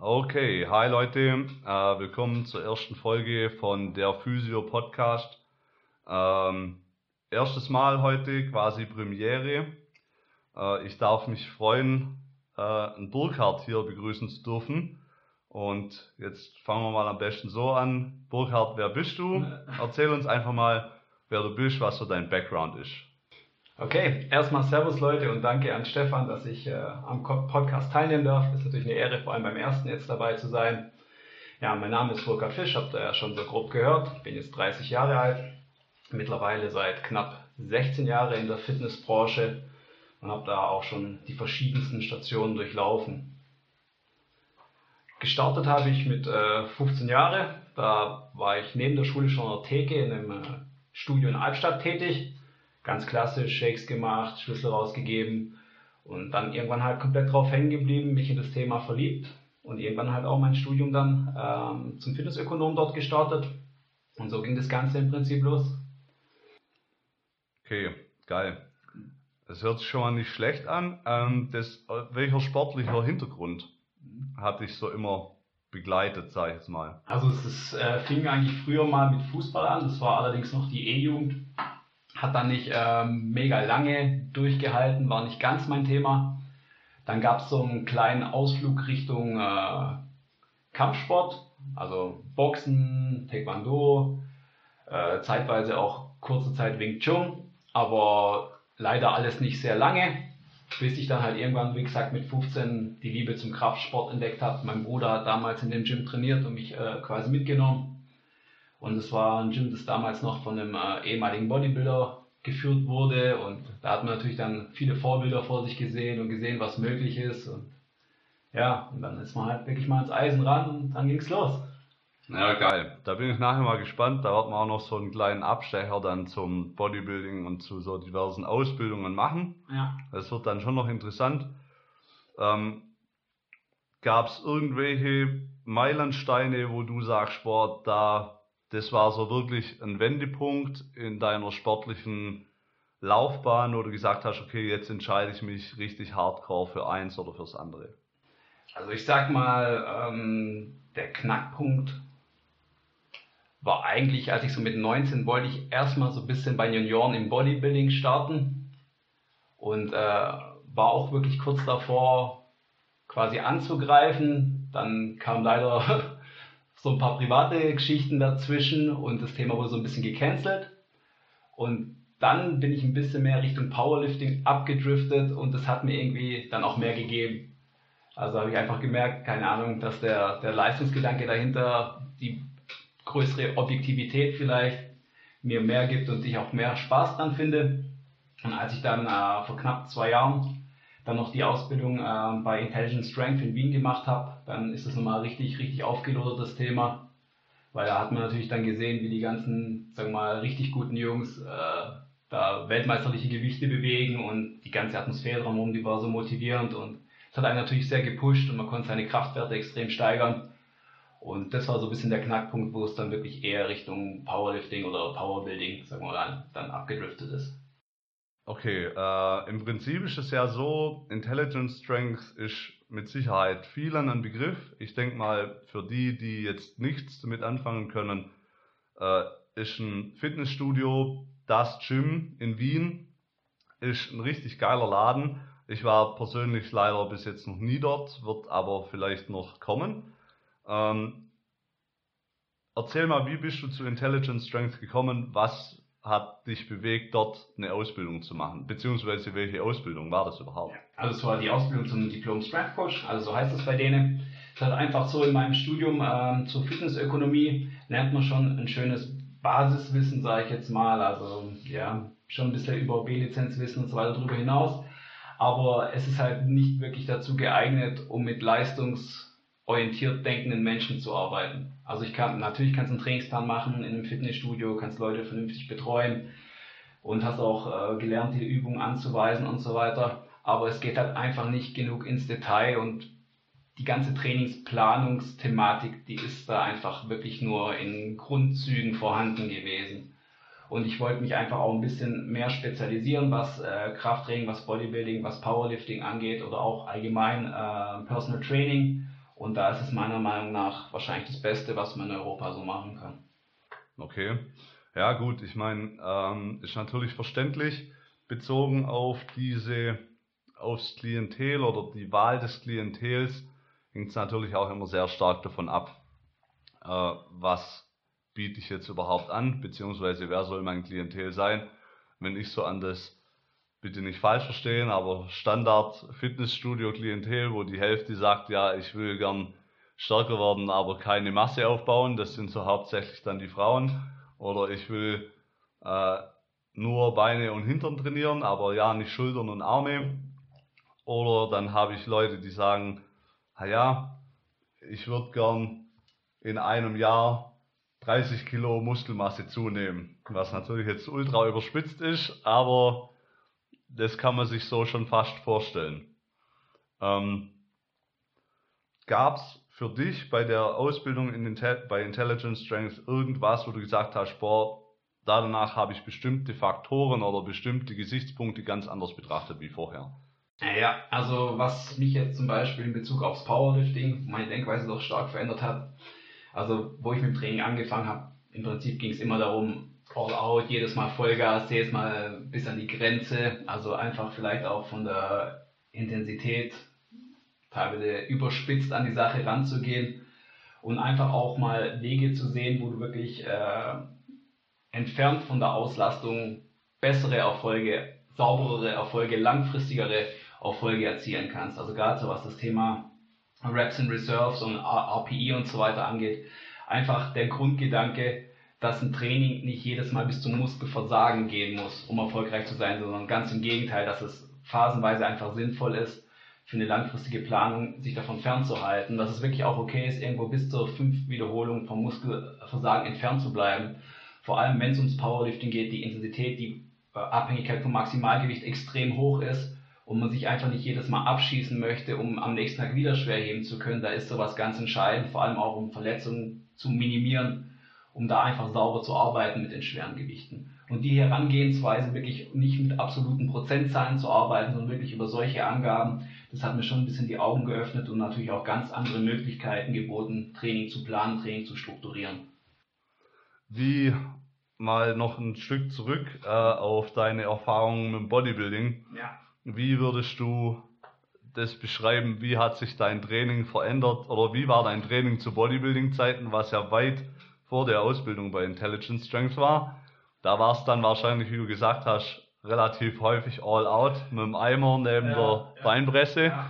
Okay, hi Leute, äh, willkommen zur ersten Folge von der Physio Podcast. Ähm, erstes Mal heute, quasi Premiere. Äh, ich darf mich freuen, äh, einen Burkhard hier begrüßen zu dürfen. Und jetzt fangen wir mal am besten so an. Burkhard, wer bist du? Erzähl uns einfach mal, wer du bist, was so dein Background ist. Okay, erstmal Servus Leute und danke an Stefan, dass ich äh, am Podcast teilnehmen darf. Ist natürlich eine Ehre, vor allem beim ersten jetzt dabei zu sein. Ja, mein Name ist Burkhard Fisch, habt ihr ja schon so grob gehört. Bin jetzt 30 Jahre alt, mittlerweile seit knapp 16 Jahren in der Fitnessbranche und habe da auch schon die verschiedensten Stationen durchlaufen. Gestartet habe ich mit äh, 15 Jahren. Da war ich neben der Schule schon in der Theke in einem äh, Studio in Albstadt tätig ganz klassisch Shakes gemacht, Schlüssel rausgegeben und dann irgendwann halt komplett drauf hängen geblieben, mich in das Thema verliebt und irgendwann halt auch mein Studium dann ähm, zum Fitnessökonom dort gestartet und so ging das Ganze im Prinzip los. Okay, geil. Das hört sich schon mal nicht schlecht an. Ähm, das, welcher sportlicher Hintergrund hat dich so immer begleitet, sag ich jetzt mal? Also es ist, äh, fing eigentlich früher mal mit Fußball an, das war allerdings noch die E-Jugend hat dann nicht ähm, mega lange durchgehalten, war nicht ganz mein Thema. Dann gab es so einen kleinen Ausflug Richtung äh, Kampfsport, also Boxen, Taekwondo, äh, zeitweise auch kurze Zeit Wing Chun, aber leider alles nicht sehr lange, bis ich dann halt irgendwann, wie gesagt, mit 15 die Liebe zum Kraftsport entdeckt habe. Mein Bruder hat damals in dem Gym trainiert und mich äh, quasi mitgenommen. Und es war ein Gym, das damals noch von einem äh, ehemaligen Bodybuilder geführt wurde. Und da hat man natürlich dann viele Vorbilder vor sich gesehen und gesehen, was möglich ist. Und ja, und dann ist man halt wirklich mal ins Eisen ran und dann ging es los. Ja, geil. Da bin ich nachher mal gespannt. Da wird man auch noch so einen kleinen Abstecher dann zum Bodybuilding und zu so diversen Ausbildungen machen. Ja. Das wird dann schon noch interessant. Ähm, Gab es irgendwelche Meilensteine, wo du sagst, boah, da das war so wirklich ein Wendepunkt in deiner sportlichen Laufbahn, wo du gesagt hast, okay, jetzt entscheide ich mich richtig hardcore für eins oder fürs andere? Also ich sag mal, ähm, der Knackpunkt war eigentlich, als ich so mit 19 wollte ich erstmal so ein bisschen bei Junioren im Bodybuilding starten und äh, war auch wirklich kurz davor quasi anzugreifen. Dann kam leider so ein paar private Geschichten dazwischen und das Thema wurde so ein bisschen gecancelt. Und dann bin ich ein bisschen mehr Richtung Powerlifting abgedriftet und das hat mir irgendwie dann auch mehr gegeben. Also habe ich einfach gemerkt, keine Ahnung, dass der, der Leistungsgedanke dahinter, die größere Objektivität vielleicht mir mehr gibt und ich auch mehr Spaß dran finde. Und als ich dann äh, vor knapp zwei Jahren dann noch die Ausbildung äh, bei Intelligent Strength in Wien gemacht habe, dann ist das nochmal richtig, richtig aufgelodert, das Thema. Weil da hat man natürlich dann gesehen, wie die ganzen, sagen wir mal, richtig guten Jungs äh, da weltmeisterliche Gewichte bewegen und die ganze Atmosphäre drumherum, die war so motivierend und es hat einen natürlich sehr gepusht und man konnte seine Kraftwerte extrem steigern. Und das war so ein bisschen der Knackpunkt, wo es dann wirklich eher Richtung Powerlifting oder Powerbuilding, sagen wir mal, dann abgedriftet ist. Okay, äh, im Prinzip ist es ja so, Intelligence Strength ist mit Sicherheit vielen ein Begriff. Ich denke mal, für die, die jetzt nichts damit anfangen können, äh, ist ein Fitnessstudio, das Gym in Wien, ist ein richtig geiler Laden. Ich war persönlich leider bis jetzt noch nie dort, wird aber vielleicht noch kommen. Ähm, erzähl mal, wie bist du zu Intelligence Strength gekommen? Was hat dich bewegt, dort eine Ausbildung zu machen? Beziehungsweise welche Ausbildung war das überhaupt? Also es war die Ausbildung zum Diplom Strength Coach, also so heißt es bei denen. Es hat einfach so in meinem Studium ähm, zur Fitnessökonomie lernt man schon ein schönes Basiswissen, sage ich jetzt mal. Also ja, schon ein bisschen über B-Lizenzwissen und so weiter darüber hinaus. Aber es ist halt nicht wirklich dazu geeignet, um mit leistungsorientiert denkenden Menschen zu arbeiten. Also ich kann, natürlich kannst du einen Trainingsplan machen in einem Fitnessstudio, kannst Leute vernünftig betreuen und hast auch äh, gelernt, die Übungen anzuweisen und so weiter. Aber es geht halt einfach nicht genug ins Detail und die ganze Trainingsplanungsthematik, die ist da einfach wirklich nur in Grundzügen vorhanden gewesen. Und ich wollte mich einfach auch ein bisschen mehr spezialisieren, was äh, Krafttraining, was Bodybuilding, was Powerlifting angeht oder auch allgemein äh, Personal Training Und da ist es meiner Meinung nach wahrscheinlich das Beste, was man in Europa so machen kann. Okay. Ja, gut, ich meine, ähm, ist natürlich verständlich, bezogen auf diese, aufs Klientel oder die Wahl des Klientels, hängt es natürlich auch immer sehr stark davon ab, äh, was biete ich jetzt überhaupt an, beziehungsweise wer soll mein Klientel sein. Wenn ich so an das, bitte nicht falsch verstehen, aber Standard Fitnessstudio Klientel, wo die Hälfte sagt, ja, ich will gern stärker werden, aber keine Masse aufbauen, das sind so hauptsächlich dann die Frauen. Oder ich will äh, nur Beine und Hintern trainieren, aber ja, nicht Schultern und Arme. Oder dann habe ich Leute, die sagen, ja, ich würde gern in einem Jahr 30 Kilo Muskelmasse zunehmen. Was natürlich jetzt ultra überspitzt ist, aber das kann man sich so schon fast vorstellen. Ähm, Gab es für dich bei der Ausbildung in Intel bei Intelligence Strength irgendwas, wo du gesagt hast, boah, danach habe ich bestimmte Faktoren oder bestimmte Gesichtspunkte ganz anders betrachtet wie vorher? Ja, also was mich jetzt zum Beispiel in Bezug aufs Powerlifting, meine Denkweise doch stark verändert hat, also wo ich mit dem Training angefangen habe, im Prinzip ging es immer darum, all out, jedes Mal Vollgas, jedes Mal bis an die Grenze, also einfach vielleicht auch von der Intensität teilweise überspitzt an die Sache ranzugehen und einfach auch mal Wege zu sehen, wo du wirklich äh, entfernt von der Auslastung bessere Erfolge, sauberere Erfolge, langfristigere Erfolge erzielen kannst. Also gerade so was das Thema Reps and Reserves und RPE und so weiter angeht, einfach der Grundgedanke, dass ein Training nicht jedes Mal bis zum Muskelversagen gehen muss, um erfolgreich zu sein, sondern ganz im Gegenteil, dass es phasenweise einfach sinnvoll ist, für eine langfristige Planung sich davon fernzuhalten, dass es wirklich auch okay ist, irgendwo bis zur fünf Wiederholung vom Muskelversagen entfernt zu bleiben. Vor allem, wenn es ums Powerlifting geht, die Intensität, die äh, Abhängigkeit vom Maximalgewicht extrem hoch ist und man sich einfach nicht jedes Mal abschießen möchte, um am nächsten Tag wieder schwer heben zu können, da ist sowas ganz entscheidend, vor allem auch um Verletzungen zu minimieren, um da einfach sauber zu arbeiten mit den schweren Gewichten. Und die Herangehensweise wirklich nicht mit absoluten Prozentzahlen zu arbeiten, sondern wirklich über solche Angaben, das hat mir schon ein bisschen die Augen geöffnet und natürlich auch ganz andere Möglichkeiten geboten, Training zu planen, Training zu strukturieren. Wie mal noch ein Stück zurück äh, auf deine Erfahrungen mit Bodybuilding. Ja. Wie würdest du das beschreiben? Wie hat sich dein Training verändert oder wie war dein Training zu Bodybuilding-Zeiten, was ja weit vor der Ausbildung bei Intelligence Strength war? Da war es dann wahrscheinlich, wie du gesagt hast, relativ häufig all out mit dem Eimer neben ja, der ja. Beinpresse. Ja.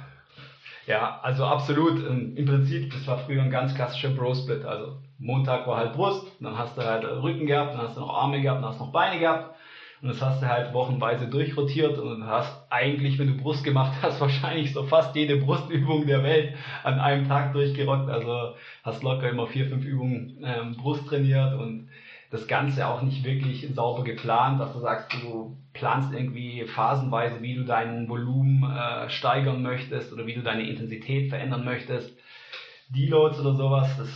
ja. also absolut. Im Prinzip, das war früher ein ganz klassischer Bro-Split. Also Montag war halt Brust, dann hast du halt Rücken gehabt, dann hast du noch Arme gehabt, dann hast du noch Beine gehabt. Und das hast du halt wochenweise durchrotiert und hast eigentlich, wenn du Brust gemacht hast, wahrscheinlich so fast jede Brustübung der Welt an einem Tag durchgerockt. Also hast locker immer vier, fünf Übungen ähm, Brust trainiert und das Ganze auch nicht wirklich sauber geplant, dass du sagst, du planst irgendwie phasenweise, wie du dein Volumen äh, steigern möchtest oder wie du deine Intensität verändern möchtest. Deloads oder sowas, das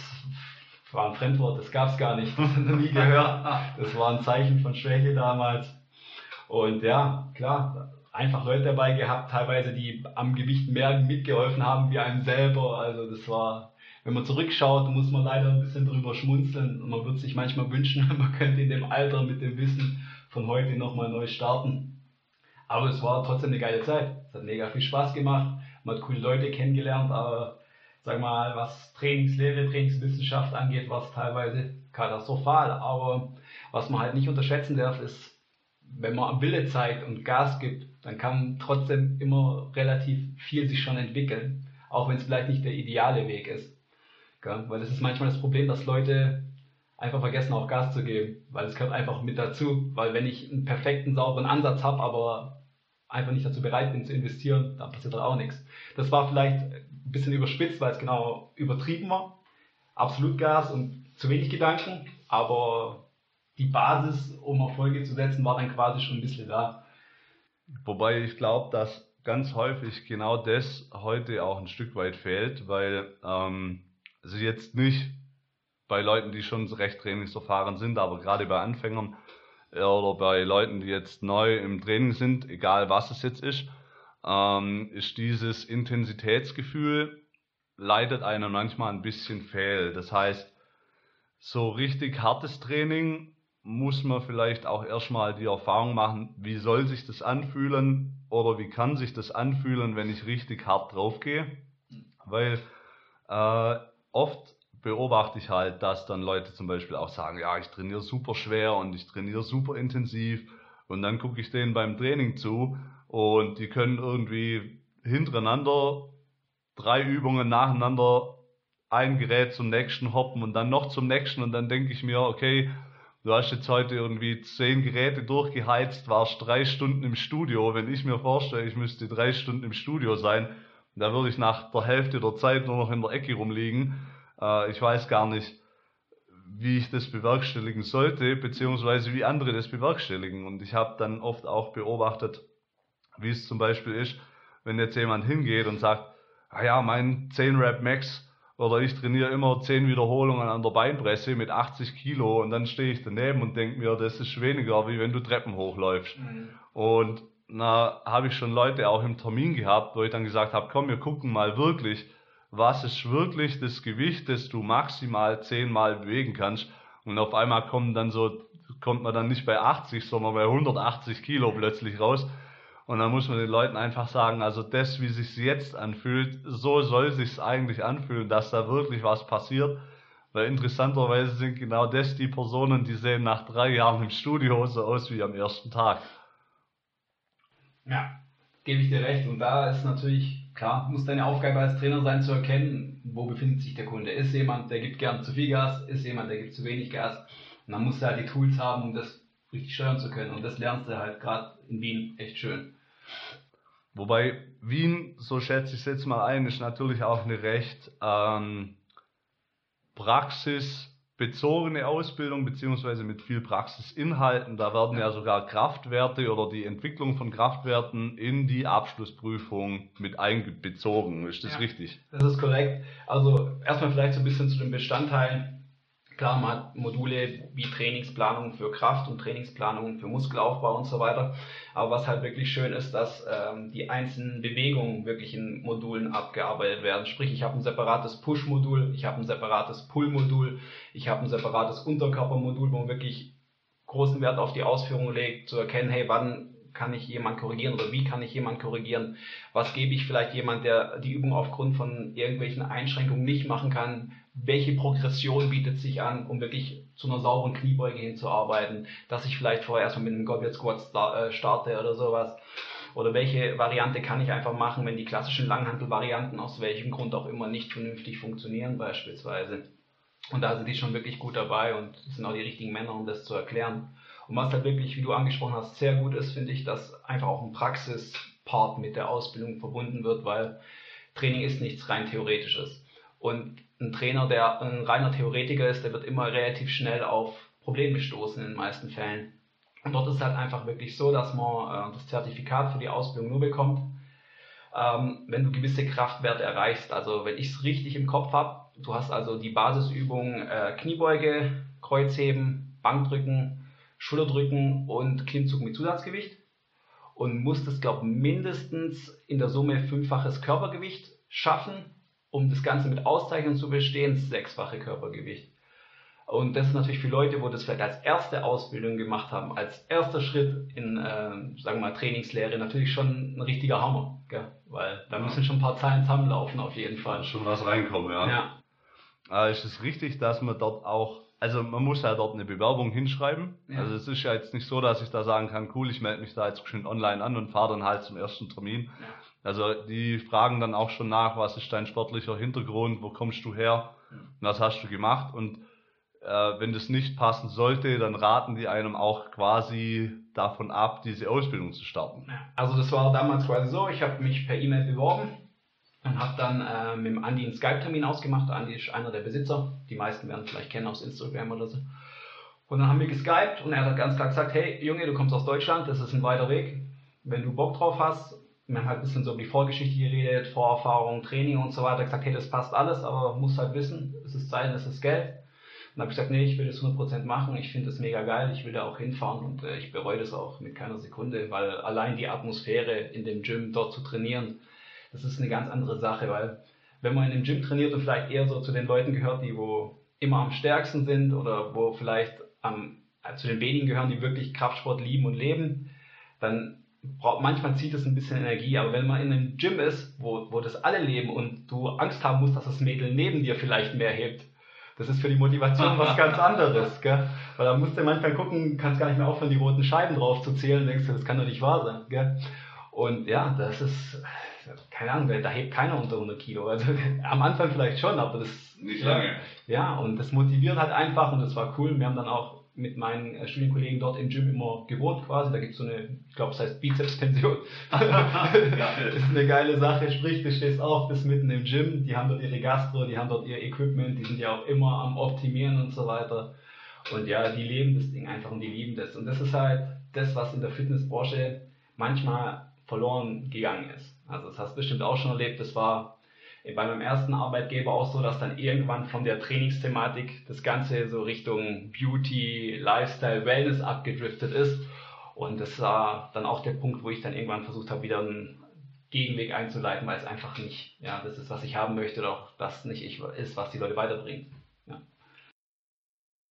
war ein Fremdwort, das gab es gar nicht, das noch nie gehört. Das war ein Zeichen von Schwäche damals. Und ja, klar, einfach Leute dabei gehabt, teilweise die am Gewicht mehr mitgeholfen haben wie einem selber. Also das war wenn man zurückschaut, muss man leider ein bisschen drüber schmunzeln und man würde sich manchmal wünschen, man könnte in dem Alter mit dem Wissen von heute nochmal neu starten. Aber es war trotzdem eine geile Zeit. Es hat mega viel Spaß gemacht. Man hat coole Leute kennengelernt, aber sag mal, was Trainingslehre, Trainingswissenschaft angeht, war es teilweise katastrophal. Aber was man halt nicht unterschätzen darf, ist, wenn man Wille zeigt und Gas gibt, dann kann trotzdem immer relativ viel sich schon entwickeln. Auch wenn es vielleicht nicht der ideale Weg ist. Gell? Weil das ist manchmal das Problem, dass Leute einfach vergessen, auch Gas zu geben. Weil es gehört einfach mit dazu. Weil wenn ich einen perfekten, sauberen Ansatz habe, aber einfach nicht dazu bereit bin zu investieren, dann passiert auch nichts. Das war vielleicht ein bisschen überspitzt, weil es genau übertrieben war. Absolut Gas und zu wenig Gedanken, aber die Basis, um Erfolge zu setzen, war dann quasi schon ein bisschen da. Wobei ich glaube, dass ganz häufig genau das heute auch ein Stück weit fehlt, weil ähm, also jetzt nicht bei Leuten, die schon recht trainingserfahren sind, aber gerade bei Anfängern äh, oder bei Leuten, die jetzt neu im Training sind, egal was es jetzt ist, ähm, ist dieses Intensitätsgefühl leidet einem manchmal ein bisschen fehl. Das heißt, so richtig hartes Training muss man vielleicht auch erstmal die Erfahrung machen, wie soll sich das anfühlen oder wie kann sich das anfühlen, wenn ich richtig hart draufgehe. Weil äh, oft beobachte ich halt, dass dann Leute zum Beispiel auch sagen, ja, ich trainiere super schwer und ich trainiere super intensiv und dann gucke ich denen beim Training zu und die können irgendwie hintereinander drei Übungen nacheinander ein Gerät zum nächsten hoppen und dann noch zum nächsten und dann denke ich mir, okay, du hast jetzt heute irgendwie zehn Geräte durchgeheizt, warst drei Stunden im Studio. Wenn ich mir vorstelle, ich müsste drei Stunden im Studio sein, dann würde ich nach der Hälfte der Zeit nur noch in der Ecke rumliegen. Äh, ich weiß gar nicht, wie ich das bewerkstelligen sollte, beziehungsweise wie andere das bewerkstelligen. Und ich habe dann oft auch beobachtet, wie es zum Beispiel ist, wenn jetzt jemand hingeht und sagt, ah ja, mein 10 Rap Max oder ich trainiere immer 10 Wiederholungen an der Beinpresse mit 80 Kilo und dann stehe ich daneben und denke mir, das ist weniger, wie wenn du Treppen hochläufst. Mhm. Und na, habe ich schon Leute auch im Termin gehabt, wo ich dann gesagt habe, komm, wir gucken mal wirklich, was ist wirklich das Gewicht, das du maximal 10 Mal bewegen kannst. Und auf einmal kommen dann so, kommt man dann nicht bei 80, sondern bei 180 Kilo plötzlich raus. Und dann muss man den Leuten einfach sagen, also das, wie sich jetzt anfühlt, so soll sich eigentlich anfühlen, dass da wirklich was passiert. Weil interessanterweise sind genau das die Personen, die sehen nach drei Jahren im Studio so aus wie am ersten Tag. Ja, gebe ich dir recht. Und da ist natürlich, klar, muss deine Aufgabe als Trainer sein, zu erkennen, wo befindet sich der Kunde. Ist jemand, der gibt gern zu viel Gas, ist jemand, der gibt zu wenig Gas. Und dann musst du halt die Tools haben, um das richtig steuern zu können. Und das lernst du halt gerade in Wien echt schön. Wobei Wien, so schätze ich es jetzt mal ein, ist natürlich auch eine recht ähm, praxisbezogene Ausbildung, beziehungsweise mit viel Praxisinhalten. Da werden ja sogar Kraftwerte oder die Entwicklung von Kraftwerten in die Abschlussprüfung mit einbezogen. Ist das ja, richtig? Das ist korrekt. Also erstmal vielleicht so ein bisschen zu den Bestandteilen Klar, man hat Module wie Trainingsplanung für Kraft und Trainingsplanung für Muskelaufbau und so weiter. Aber was halt wirklich schön ist, dass ähm, die einzelnen Bewegungen wirklich in Modulen abgearbeitet werden. Sprich, ich habe ein separates Push-Modul, ich habe ein separates Pull-Modul, ich habe ein separates Unterkörpermodul, wo man wirklich großen Wert auf die Ausführung legt, zu erkennen, hey, wann kann ich jemand korrigieren oder wie kann ich jemand korrigieren? Was gebe ich vielleicht jemand, der die Übung aufgrund von irgendwelchen Einschränkungen nicht machen kann? Welche Progression bietet sich an, um wirklich zu einer sauberen Kniebeuge hinzuarbeiten, dass ich vielleicht vorher erstmal mit einem Goblet Squat äh, starte oder sowas. Oder welche Variante kann ich einfach machen, wenn die klassischen Langhantel-Varianten aus welchem Grund auch immer nicht vernünftig funktionieren beispielsweise. Und da sind die schon wirklich gut dabei und sind auch die richtigen Männer, um das zu erklären. Und was halt wirklich, wie du angesprochen hast, sehr gut ist, finde ich, dass einfach auch ein Praxispart mit der Ausbildung verbunden wird, weil Training ist nichts rein Theoretisches. Und ein Trainer, der ein reiner Theoretiker ist, der wird immer relativ schnell auf Probleme stoßen in den meisten Fällen. Und dort ist es halt einfach wirklich so, dass man äh, das Zertifikat für die Ausbildung nur bekommt, ähm, wenn du gewisse Kraftwerte erreichst. Also wenn ich es richtig im Kopf habe, du hast also die Basisübung äh, Kniebeuge, Kreuzheben, Bankdrücken, Schulterdrücken und Klimmzug mit Zusatzgewicht und musst es, glaube ich, mindestens in der Summe fünffaches Körpergewicht schaffen um das Ganze mit Auszeichnung zu bestehen, sechsfache Körpergewicht. Und das ist natürlich für Leute, wo das vielleicht als erste Ausbildung gemacht haben, als erster Schritt in, äh, sagen wir mal, Trainingslehre, natürlich schon ein richtiger Hammer. Gell? Weil da müssen schon ein paar Zahlen zusammenlaufen, auf jeden Fall. Schon was reinkommen, ja. ja. Aber ist es richtig, dass man dort auch, also man muss ja dort eine Bewerbung hinschreiben. Ja. Also es ist ja jetzt nicht so, dass ich da sagen kann, cool, ich melde mich da jetzt schön online an und fahre dann halt zum ersten Termin. Also die fragen dann auch schon nach, was ist dein sportlicher Hintergrund, wo kommst du her, was hast du gemacht und äh, wenn das nicht passen sollte, dann raten die einem auch quasi davon ab, diese Ausbildung zu starten. Also das war damals quasi so, ich habe mich per E-Mail beworben und habe dann äh, mit dem Andi einen Skype-Termin ausgemacht. Andi ist einer der Besitzer, die meisten werden vielleicht kennen aus Instagram oder so. Und dann haben wir geskypt und er hat ganz klar gesagt, hey Junge, du kommst aus Deutschland, das ist ein weiter Weg. Wenn du Bock drauf hast, haben halt ein bisschen so über die Vorgeschichte geredet, Vorerfahrung, Training und so weiter, gesagt, hey, das passt alles, aber muss halt wissen, es ist Zeit, es ist Geld. Und habe ich gesagt, nee, ich will das 100% machen, ich finde das mega geil, ich will da auch hinfahren und äh, ich bereue das auch mit keiner Sekunde, weil allein die Atmosphäre in dem Gym dort zu trainieren, das ist eine ganz andere Sache, weil wenn man in einem Gym trainiert und vielleicht eher so zu den Leuten gehört, die wo immer am stärksten sind oder wo vielleicht am, zu den wenigen gehören, die wirklich Kraftsport lieben und leben, dann manchmal zieht es ein bisschen Energie, aber wenn man in einem Gym ist, wo, wo das alle leben und du Angst haben musst, dass das Mädel neben dir vielleicht mehr hebt, das ist für die Motivation was ganz anderes, gell? Weil da musst du manchmal gucken, kannst gar nicht mehr aufhören, die roten Scheiben drauf zu zählen, denkst du, das kann doch nicht wahr sein, gell? Und ja, das ist, keine Ahnung, da hebt keiner unter 100 Kilo. Also am Anfang vielleicht schon, aber das. Nicht lange. Ja, und das motiviert halt einfach und das war cool. Wir haben dann auch mit meinen äh, Studienkollegen dort im Gym immer gewohnt quasi. Da gibt es so eine, ich glaube, es heißt Bizepspension. das ist eine geile Sache. Sprich, du stehst auf, bist mitten im Gym, die haben dort ihre Gastro, die haben dort ihr Equipment, die sind ja auch immer am Optimieren und so weiter. Und ja, die leben das Ding einfach und die lieben das. Und das ist halt das, was in der Fitnessbranche manchmal verloren gegangen ist. Also das hast du bestimmt auch schon erlebt. Das war bei meinem ersten Arbeitgeber auch so, dass dann irgendwann von der Trainingsthematik das Ganze so Richtung Beauty, Lifestyle, Wellness abgedriftet ist. Und das war dann auch der Punkt, wo ich dann irgendwann versucht habe, wieder einen Gegenweg einzuleiten, weil es einfach nicht, ja, das ist, was ich haben möchte, oder auch das nicht ist, was die Leute weiterbringt. Ja.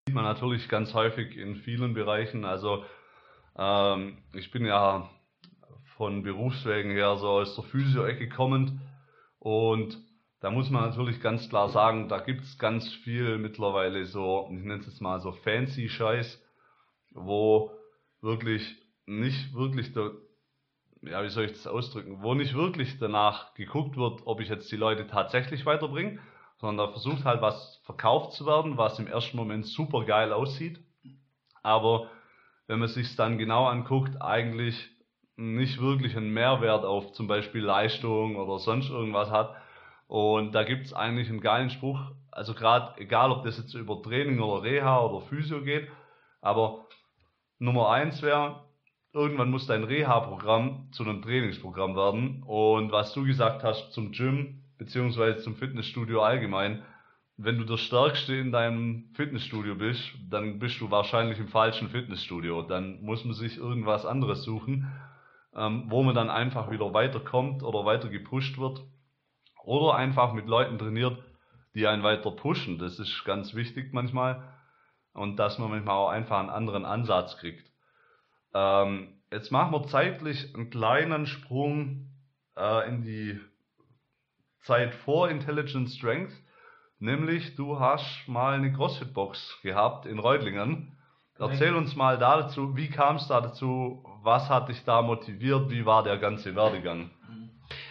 Sieht man natürlich ganz häufig in vielen Bereichen. Also ähm, ich bin ja von Berufswegen her so aus der Physio-Ecke kommend und da muss man natürlich ganz klar sagen, da gibt es ganz viel mittlerweile so, ich nenne es jetzt mal so fancy Scheiß, wo wirklich nicht wirklich der, ja, wie soll ich das ausdrücken, wo nicht wirklich danach geguckt wird, ob ich jetzt die Leute tatsächlich weiterbringe, sondern da versucht halt was verkauft zu werden, was im ersten Moment super geil aussieht. Aber wenn man sich dann genau anguckt, eigentlich nicht wirklich einen Mehrwert auf zum Beispiel Leistung oder sonst irgendwas hat. Und da gibt es eigentlich einen geilen Spruch, also gerade egal ob das jetzt über Training oder Reha oder Physio geht, aber Nummer eins wäre, irgendwann muss dein Reha-Programm zu einem Trainingsprogramm werden. Und was du gesagt hast zum Gym beziehungsweise zum Fitnessstudio allgemein, wenn du der Stärkste in deinem Fitnessstudio bist, dann bist du wahrscheinlich im falschen Fitnessstudio. Dann muss man sich irgendwas anderes suchen ähm, wo man dann einfach wieder weiterkommt oder weiter gepusht wird. Oder einfach mit Leuten trainiert, die einen weiter pushen. Das ist ganz wichtig manchmal. Und dass man manchmal auch einfach einen anderen Ansatz kriegt. Ähm, jetzt machen wir zeitlich einen kleinen Sprung äh, in die Zeit vor Intelligent Strength. Nämlich, du hast mal eine CrossFit-Box gehabt in Reutlingen. Erzähl uns mal dazu, wie kam es da dazu, was hat dich da motiviert? Wie war der ganze Werdegang?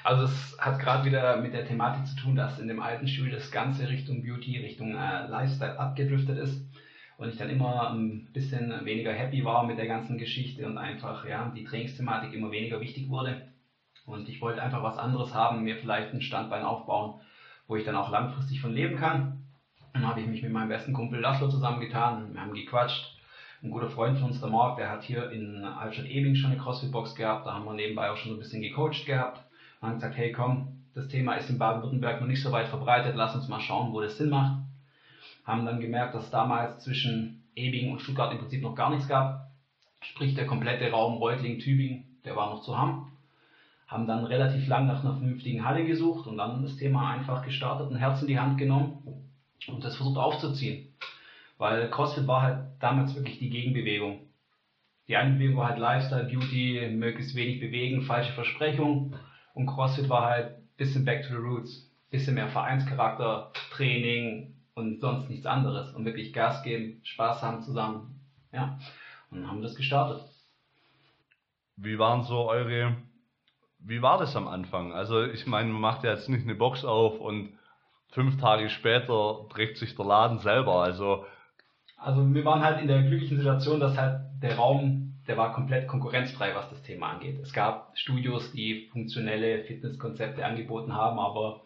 Also es hat gerade wieder mit der Thematik zu tun, dass in dem alten Stuhl das Ganze Richtung Beauty, Richtung äh, Lifestyle abgedriftet ist und ich dann immer ein bisschen weniger happy war mit der ganzen Geschichte und einfach ja, die Trainingsthematik immer weniger wichtig wurde. Und ich wollte einfach was anderes haben, mir vielleicht ein Standbein aufbauen, wo ich dann auch langfristig von leben kann. Dann habe ich mich mit meinem besten Kumpel Laszlo zusammengetan, wir haben gequatscht, ein guter Freund von uns, der Marc, der hat hier in Altstadt-Ebing schon eine CrossFit-Box gehabt. Da haben wir nebenbei auch schon so ein bisschen gecoacht gehabt. Und haben gesagt, hey komm, das Thema ist in Baden-Württemberg noch nicht so weit verbreitet, lass uns mal schauen, wo das Sinn macht. Haben dann gemerkt, dass es damals zwischen Ebing und Stuttgart im Prinzip noch gar nichts gab. Sprich, der komplette Raum Reutling-Tübingen, der war noch zu haben. Haben dann relativ lang nach einer vernünftigen Halle gesucht und dann das Thema einfach gestartet, ein Herz in die Hand genommen und das versucht aufzuziehen. Weil CrossFit war halt damals wirklich die Gegenbewegung. Die eine Bewegung war halt Lifestyle, Beauty, möglichst wenig bewegen, falsche Versprechungen. Und CrossFit war halt bisschen back to the roots. Bisschen mehr Vereinscharakter, Training und sonst nichts anderes. Und wirklich Gas geben, Spaß haben zusammen. Ja. Und dann haben wir das gestartet. Wie waren so eure, wie war das am Anfang? Also ich meine, man macht ja jetzt nicht eine Box auf und fünf Tage später trägt sich der Laden selber. Also also wir waren halt in der glücklichen Situation, dass halt der Raum, der war komplett konkurrenzfrei, was das Thema angeht. Es gab Studios, die funktionelle Fitnesskonzepte angeboten haben, aber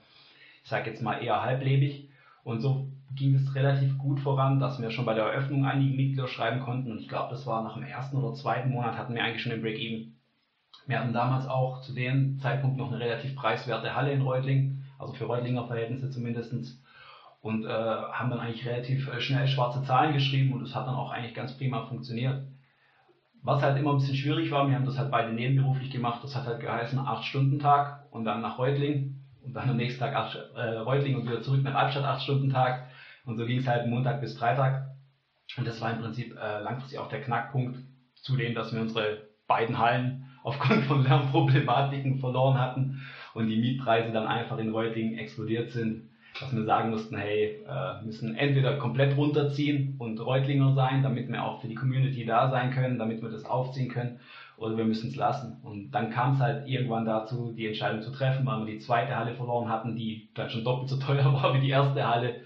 ich sage jetzt mal eher halblebig. Und so ging es relativ gut voran, dass wir schon bei der Eröffnung einige Mitglieder schreiben konnten. Und ich glaube, das war nach dem ersten oder zweiten Monat hatten wir eigentlich schon den Break-Even. Wir hatten damals auch zu dem Zeitpunkt noch eine relativ preiswerte Halle in Reutling, also für Reutlinger Verhältnisse zumindestens und äh, haben dann eigentlich relativ äh, schnell schwarze Zahlen geschrieben und es hat dann auch eigentlich ganz prima funktioniert. Was halt immer ein bisschen schwierig war, wir haben das halt beide nebenberuflich gemacht, das hat halt geheißen 8-Stunden-Tag und dann nach Reutling und dann am nächsten Tag acht, äh, Reutling und wieder zurück nach Albstadt, acht Stunden Tag. Und so ging es halt Montag bis Freitag. Und das war im Prinzip äh, langfristig auch der Knackpunkt, zudem, dass wir unsere beiden Hallen aufgrund von Lärmproblematiken verloren hatten und die Mietpreise dann einfach in Reutlingen explodiert sind, dass wir sagen mussten, hey, äh, müssen entweder komplett runterziehen und Reutlinger sein, damit wir auch für die Community da sein können, damit wir das aufziehen können, oder wir müssen es lassen. Und dann kam es halt irgendwann dazu, die Entscheidung zu treffen, weil wir die zweite Halle verloren hatten, die dann schon doppelt so teuer war wie die erste Halle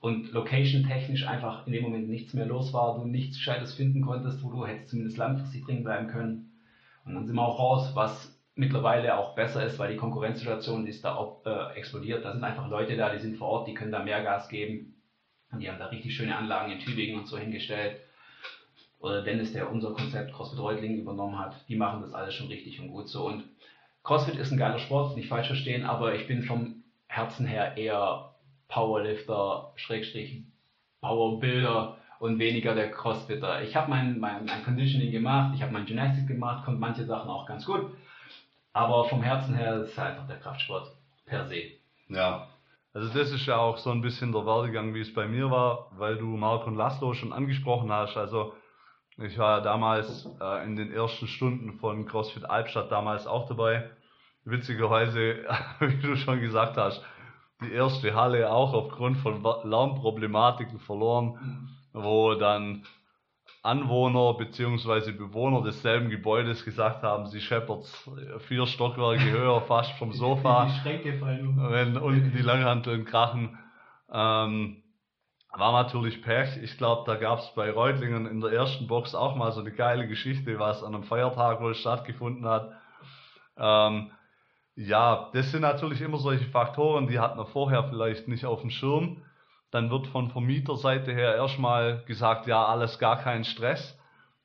und location-technisch einfach in dem Moment nichts mehr los war, du nichts Gescheites finden konntest, wo du hättest zumindest langfristig drin bleiben können. Und dann sind wir auch raus, was mittlerweile auch besser ist, weil die Konkurrenzsituation ist da auch, äh, explodiert. Da sind einfach Leute da, die sind vor Ort, die können da mehr Gas geben. Und die haben da richtig schöne Anlagen in Tübingen und so hingestellt. Oder Dennis, der unser Konzept CrossFit Reutlingen übernommen hat, die machen das alles schon richtig und gut so. Und CrossFit ist ein geiler Sport, nicht falsch verstehen, aber ich bin vom Herzen her eher Powerlifter, Schrägstrich, Powerbuilder und weniger der Crossfitter. Ich habe mein, mein, mein Conditioning gemacht, ich habe mein Gymnastics gemacht, konnte manche Sachen auch ganz gut. Aber vom Herzen her ist es einfach der Kraftsport per se. Ja, also das ist ja auch so ein bisschen der Werdegang, wie es bei mir war, weil du Mark und Laszlo schon angesprochen hast. Also ich war ja damals äh, in den ersten Stunden von CrossFit Albstadt damals auch dabei. Witzigerweise, wie du schon gesagt hast, die erste Halle auch aufgrund von Lärmproblematiken verloren, mhm. wo dann Anwohner bzw. Bewohner desselben Gebäudes gesagt haben, sie scheppert vier Stockwerke höher fast vom Sofa, die Schränke fallen um. wenn unten die Langhanteln krachen. Ähm, war natürlich Pech. Ich glaube, da gab es bei Reutlingen in der ersten Box auch mal so eine geile Geschichte, was an einem Feiertag wohl stattgefunden hat. Ähm, ja, das sind natürlich immer solche Faktoren, die hat man vorher vielleicht nicht auf dem Schirm. Dann wird von Vermieterseite her erstmal gesagt, ja, alles gar kein Stress.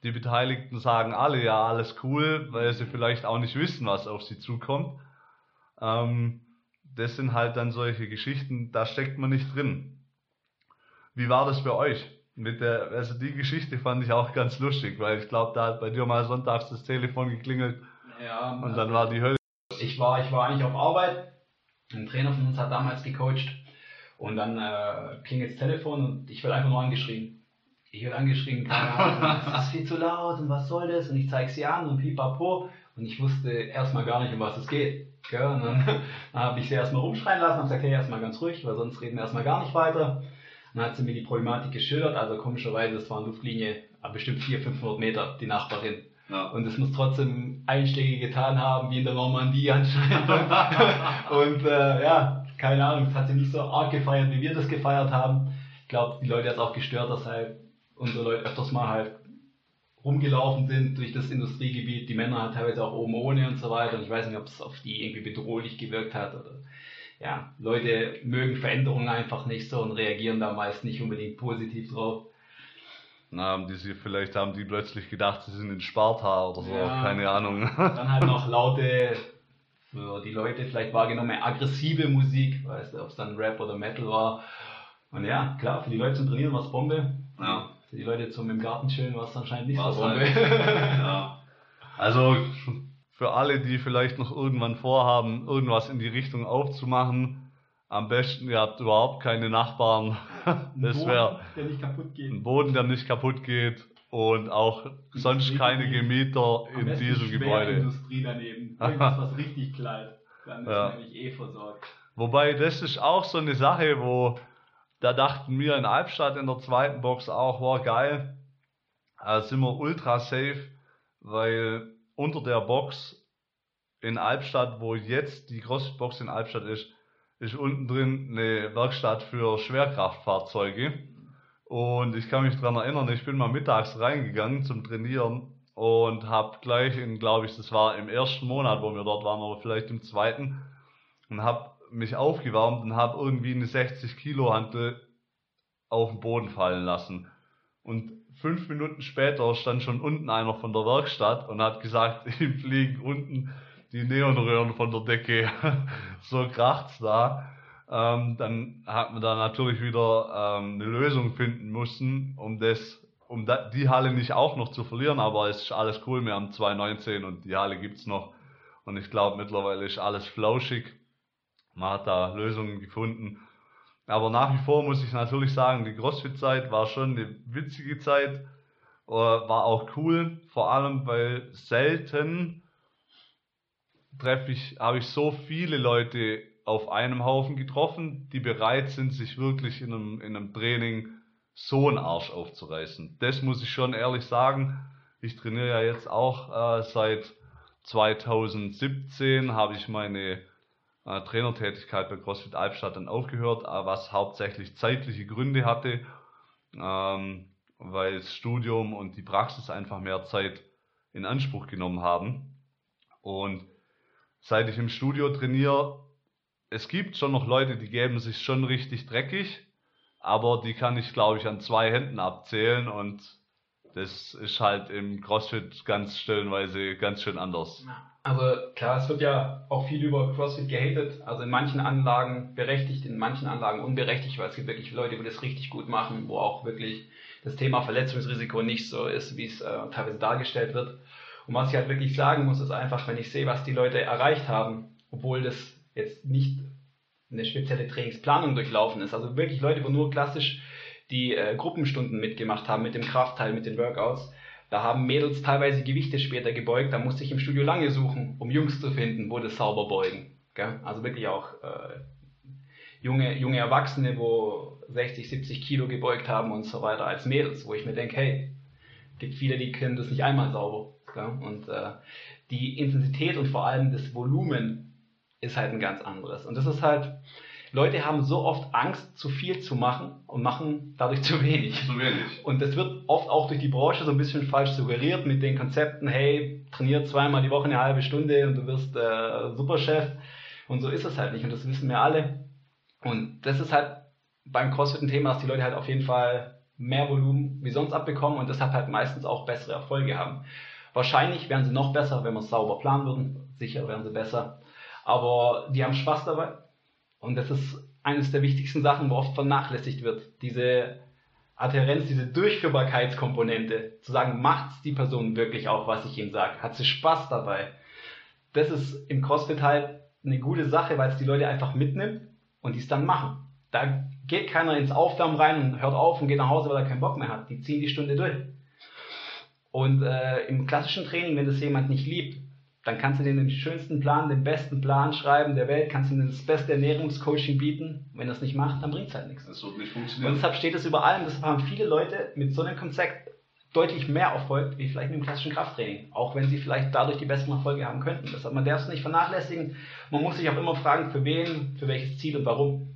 Die Beteiligten sagen alle, ja, alles cool, weil sie vielleicht auch nicht wissen, was auf sie zukommt. Ähm, das sind halt dann solche Geschichten, da steckt man nicht drin. Wie war das bei euch? Mit der, also die Geschichte fand ich auch ganz lustig, weil ich glaube, da hat bei dir mal sonntags das Telefon geklingelt ja, und dann war die Hölle. Ich war, ich war eigentlich auf Arbeit. Ein Trainer von uns hat damals gecoacht und dann äh, klingelt das Telefon und ich werde einfach nur angeschrien. Ich werde angeschrien, keine Ahnung, das ist viel zu laut und was soll das? Und ich zeige sie an und pipapo. Und ich wusste erstmal gar nicht, um was es geht. Gell? Und dann, dann habe ich sie erstmal rumschreien lassen und gesagt, hey, erstmal ganz ruhig, weil sonst reden wir erstmal gar nicht weiter. Dann hat sie mir die Problematik geschildert, also komischerweise, das war eine Luftlinie, bestimmt 400, 500 Meter, die Nachbarin. Ja. Und es muss trotzdem Einschläge getan haben, wie in der Normandie anscheinend. und äh, ja, keine Ahnung, das hat sie nicht so arg gefeiert, wie wir das gefeiert haben. Ich glaube, die Leute hat es auch gestört, dass halt unsere Leute öfters mal halt rumgelaufen sind durch das Industriegebiet, die Männer halt teilweise auch oben ohne und so weiter. Und ich weiß nicht, ob es auf die irgendwie bedrohlich gewirkt hat oder ja, Leute mögen Veränderungen einfach nicht so und reagieren da meist nicht unbedingt positiv drauf. Na, haben die sie, vielleicht haben die plötzlich gedacht, sie sind in Sparta oder so, ja, keine Ahnung. Dann halt noch laute, für die Leute vielleicht wahrgenommene aggressive Musik, weißt du, ob es dann Rap oder Metal war. Und ja, klar, für die Leute zum Trainieren war es Bombe. Ja. Für die Leute zum im Garten chillen war es anscheinend nicht war's so Bombe. Halt. ja. Also für alle, die vielleicht noch irgendwann vorhaben, irgendwas in die Richtung aufzumachen, am besten, ihr habt überhaupt keine Nachbarn. Das wäre ein Boden, der nicht kaputt geht und auch sonst keine Gemieter in diesem Gebäude. Industrie daneben. Irgendwas, was richtig klein. Dann ist ja. nämlich eh versorgt. Wobei, das ist auch so eine Sache, wo da dachten wir in Albstadt in der zweiten Box auch, war geil. Da sind wir ultra safe, weil unter der Box in Albstadt, wo jetzt die CrossFit-Box in Albstadt ist, ist unten drin eine Werkstatt für Schwerkraftfahrzeuge. Und ich kann mich daran erinnern, ich bin mal mittags reingegangen zum Trainieren und habe gleich in, glaube ich, das war im ersten Monat, wo wir dort waren, oder vielleicht im zweiten, und habe mich aufgewärmt und habe irgendwie eine 60 Kilo Hantel auf den Boden fallen lassen. Und fünf Minuten später stand schon unten einer von der Werkstatt und hat gesagt, ihm fliegen unten die Neonröhren von der Decke. so kracht's da. Ähm, dann hat man da natürlich wieder ähm, eine Lösung finden müssen, um das, um da, die Halle nicht auch noch zu verlieren, aber es ist alles cool, wir haben 219 und die Halle gibt's noch. Und ich glaube mittlerweile ist alles flauschig. Man hat da Lösungen gefunden. Aber nach wie vor muss ich natürlich sagen, die CrossFit-Zeit war schon eine witzige Zeit, äh, war auch cool, vor allem weil selten treffe ich, habe ich so viele Leute auf einem Haufen getroffen, die bereit sind, sich wirklich in einem, in einem Training so einen Arsch aufzureißen. Das muss ich schon ehrlich sagen. Ich trainiere ja jetzt auch äh, seit 2017, habe ich meine äh, Trainertätigkeit bei CrossFit Albstadt dann aufgehört, äh, was hauptsächlich zeitliche Gründe hatte, ähm, weil das Studium und die Praxis einfach mehr Zeit in Anspruch genommen haben. Und seit ich im Studio trainiere, es gibt schon noch Leute, die geben sich schon richtig dreckig, aber die kann ich, glaube ich, an zwei Händen abzählen und das ist halt im CrossFit ganz stellenweise ganz schön anders. Also klar, es wird ja auch viel über CrossFit gehatet, also in manchen Anlagen berechtigt, in manchen Anlagen unberechtigt, weil es gibt wirklich Leute, die das richtig gut machen, wo auch wirklich das Thema Verletzungsrisiko nicht so ist, wie es äh, teilweise dargestellt wird. Und was ich halt wirklich sagen muss, ist einfach, wenn ich sehe, was die Leute erreicht haben, obwohl das jetzt nicht eine spezielle Trainingsplanung durchlaufen ist. Also wirklich Leute, wo nur klassisch die äh, Gruppenstunden mitgemacht haben mit dem Kraftteil, mit den Workouts. Da haben Mädels teilweise Gewichte später gebeugt. Da musste ich im Studio lange suchen, um Jungs zu finden, wo das sauber beugen. Gell? Also wirklich auch äh, junge, junge Erwachsene, wo 60, 70 Kilo gebeugt haben und so weiter als Mädels, wo ich mir denke, hey, gibt viele, die können das nicht einmal sauber. Gell? Und äh, die Intensität und vor allem das Volumen ist halt ein ganz anderes. Und das ist halt, Leute haben so oft Angst, zu viel zu machen und machen dadurch zu wenig. Zu wenig. Und das wird oft auch durch die Branche so ein bisschen falsch suggeriert mit den Konzepten, hey, trainier zweimal die Woche eine halbe Stunde und du wirst äh, Superchef. Und so ist es halt nicht und das wissen wir alle. Und das ist halt beim CrossFit ein Thema, dass die Leute halt auf jeden Fall mehr Volumen wie sonst abbekommen und deshalb halt meistens auch bessere Erfolge haben. Wahrscheinlich wären sie noch besser, wenn wir es sauber planen würden. Sicher wären sie besser. Aber die haben Spaß dabei. Und das ist eines der wichtigsten Sachen, wo oft vernachlässigt wird. Diese Adherenz, diese Durchführbarkeitskomponente. Zu sagen, macht die Person wirklich auch, was ich ihnen sage? Hat sie Spaß dabei? Das ist im CrossFit halt eine gute Sache, weil es die Leute einfach mitnimmt und die es dann machen. Da geht keiner ins Aufwärmen rein und hört auf und geht nach Hause, weil er keinen Bock mehr hat. Die ziehen die Stunde durch. Und äh, im klassischen Training, wenn das jemand nicht liebt, dann kannst du denen den schönsten Plan, den besten Plan schreiben der Welt, kannst du ihnen das beste Ernährungscoaching bieten. Wenn das nicht macht, dann bringt es halt nichts. Das wird nicht funktionieren. Und deshalb steht es über allem. Deshalb haben viele Leute mit so einem Konzept deutlich mehr Erfolg wie vielleicht mit dem klassischen Krafttraining. Auch wenn sie vielleicht dadurch die besten Erfolge haben könnten. Deshalb, man darf es nicht vernachlässigen. Man muss sich auch immer fragen, für wen, für welches Ziel und warum.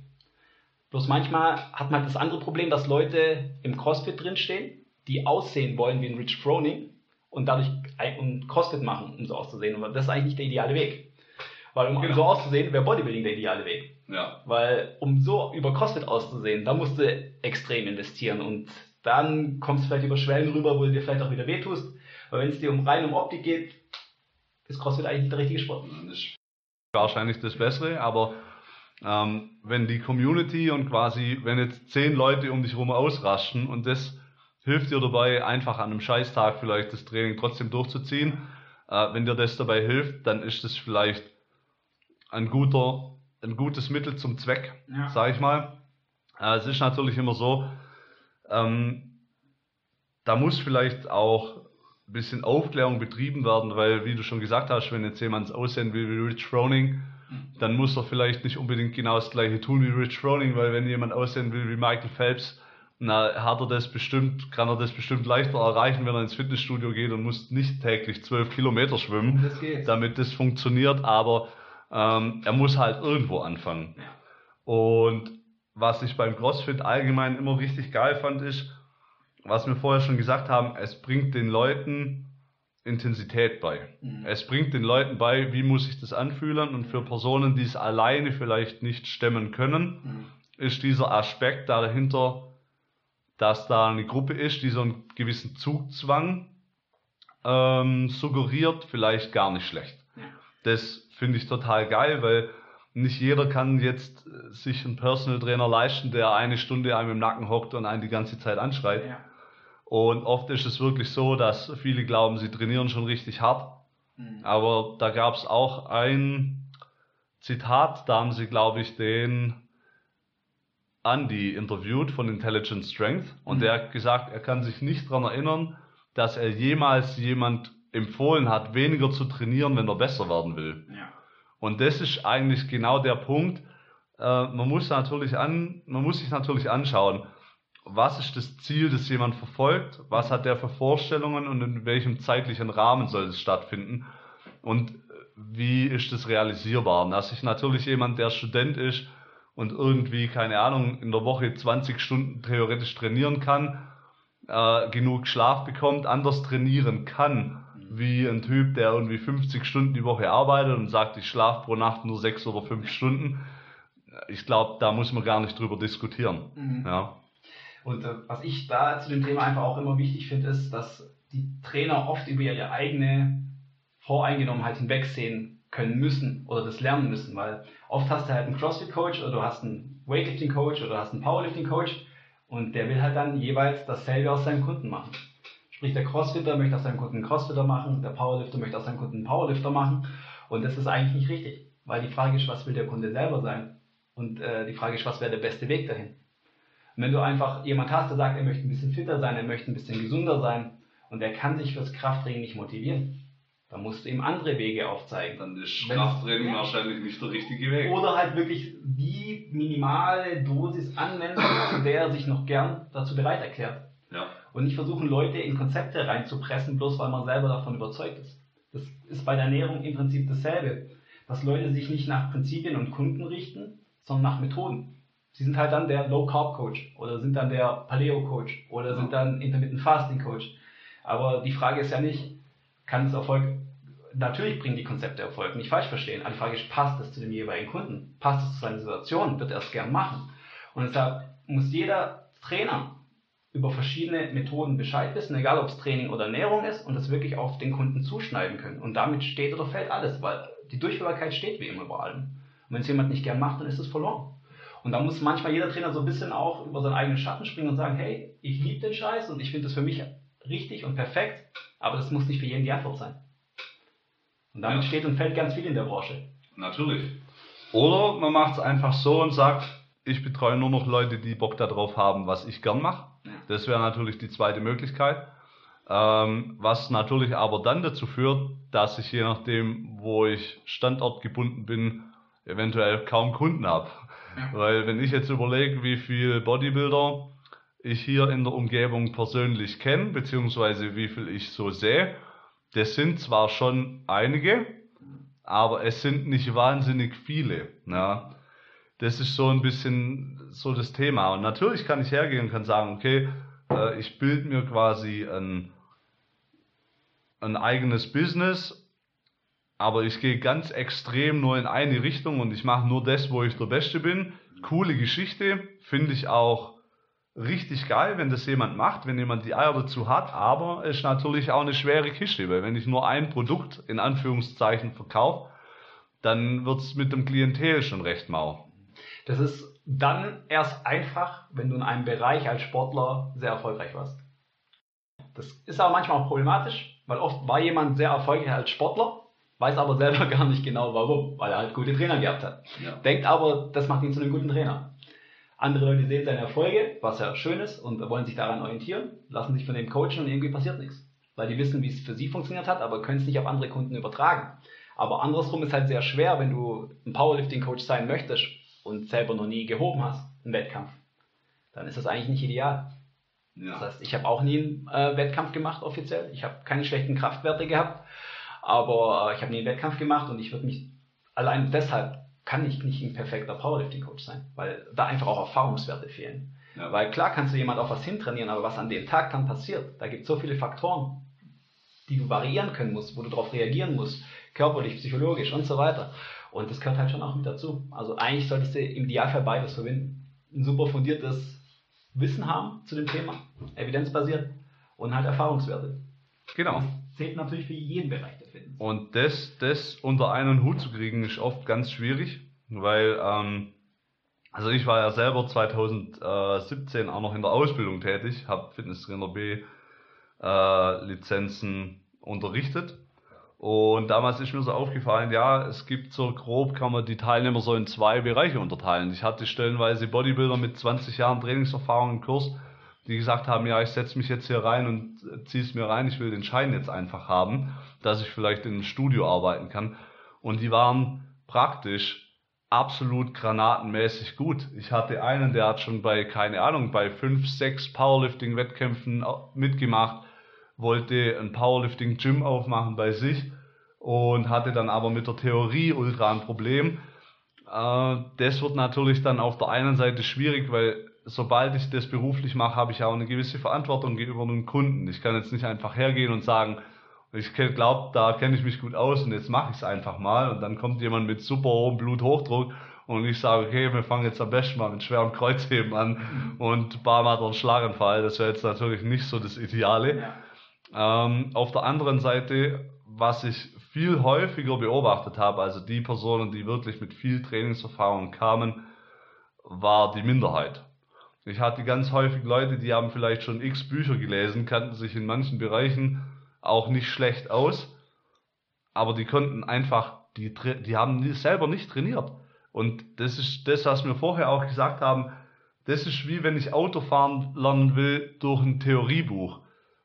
Bloß manchmal hat man halt das andere Problem, dass Leute im CrossFit drinstehen, die aussehen wollen wie ein Rich Froning und dadurch und CrossFit machen, um so auszusehen. Und das ist eigentlich nicht der ideale Weg. Weil um, um so auszusehen, wäre Bodybuilding der ideale Weg. Ja. Weil um so über CrossFit auszusehen, da musst du extrem investieren und dann kommst du vielleicht über Schwellen rüber, wo du dir vielleicht auch wieder wehtust. Weil wenn es dir um rein um Optik geht, ist CrossFit eigentlich nicht der richtige Sport. Wahrscheinlich das Bessere, aber ähm, wenn die Community und quasi, wenn jetzt zehn Leute um dich herum ausraschen und das hilft dir dabei, einfach an einem Scheißtag vielleicht das Training trotzdem durchzuziehen. Äh, wenn dir das dabei hilft, dann ist das vielleicht ein guter, ein gutes Mittel zum Zweck, ja. sage ich mal. Äh, es ist natürlich immer so, ähm, da muss vielleicht auch ein bisschen Aufklärung betrieben werden, weil, wie du schon gesagt hast, wenn jetzt jemand aussehen will wie Rich Froning, dann muss er vielleicht nicht unbedingt genau das gleiche tun wie Rich Froning, weil wenn jemand aussehen will wie Michael Phelps, na, hat er das bestimmt, kann er das bestimmt leichter erreichen, wenn er ins Fitnessstudio geht und muss nicht täglich zwölf Kilometer schwimmen, das damit das funktioniert, aber ähm, er muss halt irgendwo anfangen. Ja. Und was ich beim CrossFit allgemein immer richtig geil fand, ist, was wir vorher schon gesagt haben, es bringt den Leuten Intensität bei. Mhm. Es bringt den Leuten bei, wie muss sich das anfühlen und für Personen, die es alleine vielleicht nicht stemmen können, mhm. ist dieser Aspekt dahinter dass da eine Gruppe ist, die so einen gewissen Zugzwang ähm, suggeriert, vielleicht gar nicht schlecht. Das finde ich total geil, weil nicht jeder kann jetzt äh, sich einen Personal Trainer leisten, der eine Stunde einem im Nacken hockt und einen die ganze Zeit anschreit. Ja. Und oft ist es wirklich so, dass viele glauben, sie trainieren schon richtig hart. Mhm. Aber da gab es auch ein Zitat, da haben sie, glaube ich, den Andy interviewt von Intelligent Strength und mhm. der hat gesagt, er kann sich nicht daran erinnern, dass er jemals jemand empfohlen hat, weniger zu trainieren, wenn er besser werden will. Ja. Und das ist eigentlich genau der Punkt. Äh, man muss natürlich an, man muss sich natürlich anschauen, was ist das Ziel, das jemand verfolgt, was hat der für Vorstellungen und in welchem zeitlichen Rahmen soll es stattfinden und wie ist das realisierbar. Dass sich natürlich jemand, der Student ist und irgendwie, keine Ahnung, in der Woche 20 Stunden theoretisch trainieren kann, äh, genug Schlaf bekommt, anders trainieren kann, wie ein Typ, der irgendwie 50 Stunden die Woche arbeitet und sagt, ich schlafe pro Nacht nur sechs oder fünf Stunden. Ich glaube, da muss man gar nicht drüber diskutieren. Mhm. Ja. Und äh, was ich da zu dem Thema einfach auch immer wichtig finde, ist, dass die Trainer oft über ihre eigene Voreingenommenheit hinwegsehen können müssen oder das lernen müssen, weil oft hast du halt einen CrossFit-Coach oder du hast einen Weightlifting-Coach oder du hast einen Powerlifting-Coach und der will halt dann jeweils dasselbe aus seinem Kunden machen. Sprich, der Crossfitter möchte aus seinem Kunden einen Crossfitter machen, der Powerlifter möchte aus seinem Kunden einen Powerlifter machen. Und das ist eigentlich nicht richtig, weil die Frage ist, was will der Kunde selber sein? Und äh, die Frage ist, was wäre der beste Weg dahin? Und wenn du einfach jemand hast, der sagt, er möchte ein bisschen fitter sein, er möchte ein bisschen gesunder sein und er kann sich fürs Krafttraining nicht motivieren, dann musst du ihm andere Wege aufzeigen. Dann ist Krafttraining wahrscheinlich nicht der richtige Weg. Oder halt wirklich die minimale Dosis anwenden, zu der er sich noch gern dazu bereit erklärt. Ja. Und nicht versuchen, Leute in Konzepte reinzupressen, bloß weil man selber davon überzeugt ist. Das ist bei der Ernährung im Prinzip dasselbe. Dass Leute sich nicht nach Prinzipien und Kunden richten, sondern nach Methoden. Sie sind halt dann der Low Carb Coach oder sind dann der Paleo Coach oder sind dann Intermittent Fasting Coach. Aber die Frage ist ja nicht, kann es Erfolg, natürlich bringen die Konzepte Erfolg, nicht falsch verstehen. Aber die Frage ist, passt es zu dem jeweiligen Kunden? Passt es zu seiner Situation? Wird er es gern machen? Und deshalb muss jeder Trainer über verschiedene Methoden Bescheid wissen, egal ob es Training oder Ernährung ist und das wirklich auf den Kunden zuschneiden können. Und damit steht oder fällt alles, weil die Durchführbarkeit steht wie immer über allem. Und wenn es jemand nicht gern macht, dann ist es verloren. Und da muss manchmal jeder Trainer so ein bisschen auch über seinen eigenen Schatten springen und sagen, hey, ich liebe den Scheiß und ich finde das für mich richtig und perfekt, aber das muss nicht für jeden die Antwort sein. Und damit ja. steht und fällt ganz viel in der Branche. Natürlich. Oder man macht es einfach so und sagt, ich betreue nur noch Leute, die Bock darauf haben, was ich gern mache. Das wäre natürlich die zweite Möglichkeit. Ähm, was natürlich aber dann dazu führt, dass ich je nachdem, wo ich standortgebunden bin, eventuell kaum Kunden habe. Ja. Weil wenn ich jetzt überlege, wie viele Bodybuilder ich hier in der Umgebung persönlich kenne, beziehungsweise wie viel ich so sehe, das sind zwar schon einige, aber es sind nicht wahnsinnig viele. Ja das ist so ein bisschen so das Thema. Und natürlich kann ich hergehen und kann sagen, okay, äh, ich bilde mir quasi ein, ein eigenes Business, aber ich gehe ganz extrem nur in eine Richtung und ich mache nur das, wo ich der Beste bin. Coole Geschichte, finde ich auch richtig geil, wenn das jemand macht, wenn jemand die Eier dazu hat, aber es ist natürlich auch eine schwere Kiste, weil wenn ich nur ein Produkt in Anführungszeichen verkaufe, dann wird es mit dem Klientel schon recht mau. Das ist dann erst einfach, wenn du in einem Bereich als Sportler sehr erfolgreich warst. Das ist aber manchmal auch problematisch, weil oft war jemand sehr erfolgreich als Sportler, weiß aber selber gar nicht genau warum, weil er halt gute Trainer gehabt hat. Ja. Denkt aber, das macht ihn zu einem guten Trainer. Andere Leute sehen seine Erfolge, was ja schön ist, und wollen sich daran orientieren, lassen sich von dem coachen und irgendwie passiert nichts. Weil die wissen, wie es für sie funktioniert hat, aber können es nicht auf andere Kunden übertragen. Aber andersrum ist halt sehr schwer, wenn du ein Powerlifting-Coach sein möchtest und selber noch nie gehoben hast im Wettkampf, dann ist das eigentlich nicht ideal. Ja. Das heißt, ich habe auch nie einen äh, Wettkampf gemacht offiziell. Ich habe keine schlechten Kraftwerte gehabt, aber äh, ich habe nie einen Wettkampf gemacht und ich würde mich allein deshalb kann ich nicht ein perfekter Powerlifting-Coach sein, weil da einfach auch Erfahrungswerte fehlen. Ja. Weil klar kannst du jemand auf was hintrainieren, aber was an dem Tag dann passiert, da gibt es so viele Faktoren, die du variieren können musst, wo du darauf reagieren musst, körperlich, psychologisch und so weiter. Und das gehört halt schon auch mit dazu. Also eigentlich solltest du im Idealfall beides verbinden. Ein super fundiertes Wissen haben zu dem Thema, evidenzbasiert und halt Erfahrungswerte. Genau. Das zählt natürlich für jeden Bereich. Und das, das unter einen Hut zu kriegen, ist oft ganz schwierig, weil, ähm, also ich war ja selber 2017 auch noch in der Ausbildung tätig, habe Fitnesstrainer B äh, Lizenzen unterrichtet Und damals ist mir so aufgefallen, ja, es gibt so grob, kann man die Teilnehmer so in zwei Bereiche unterteilen. Ich hatte stellenweise Bodybuilder mit 20 Jahren Trainingserfahrung im Kurs, die gesagt haben, ja, ich setze mich jetzt hier rein und ziehe es mir rein, ich will den Schein jetzt einfach haben, dass ich vielleicht in einem Studio arbeiten kann. Und die waren praktisch absolut granatenmäßig gut. Ich hatte einen, der hat schon bei, keine Ahnung, bei fünf, sechs Powerlifting-Wettkämpfen mitgemacht, wollte ein Powerlifting-Gym aufmachen bei sich und hatte dann aber mit der Theorie ultra ein Problem. Äh, das wird natürlich dann auf der einen Seite schwierig, weil sobald ich das beruflich mache, habe ich auch eine gewisse Verantwortung gegenüber einem Kunden. Ich kann jetzt nicht einfach hergehen und sagen, ich glaube, da kenne ich mich gut aus und jetzt mache ich es einfach mal. Und dann kommt jemand mit super hohem Bluthochdruck und ich sage, okay, wir fangen jetzt am besten mal mit schwerem Kreuzheben an und Barm hat einen Schlaganfall. Das wäre jetzt natürlich nicht so das Ideale. Ja. Ähm, auf der anderen Seite, was ich viel häufiger beobachtet habe, also die Personen, die wirklich mit viel Trainingserfahrung kamen, war die Minderheit. Ich hatte ganz häufig Leute, die haben vielleicht schon x Bücher gelesen, kannten sich in manchen Bereichen auch nicht schlecht aus, aber die konnten einfach, die, die haben selber nicht trainiert. Und das ist das, was wir vorher auch gesagt haben, das ist wie wenn ich Autofahren lernen will durch ein Theoriebuch.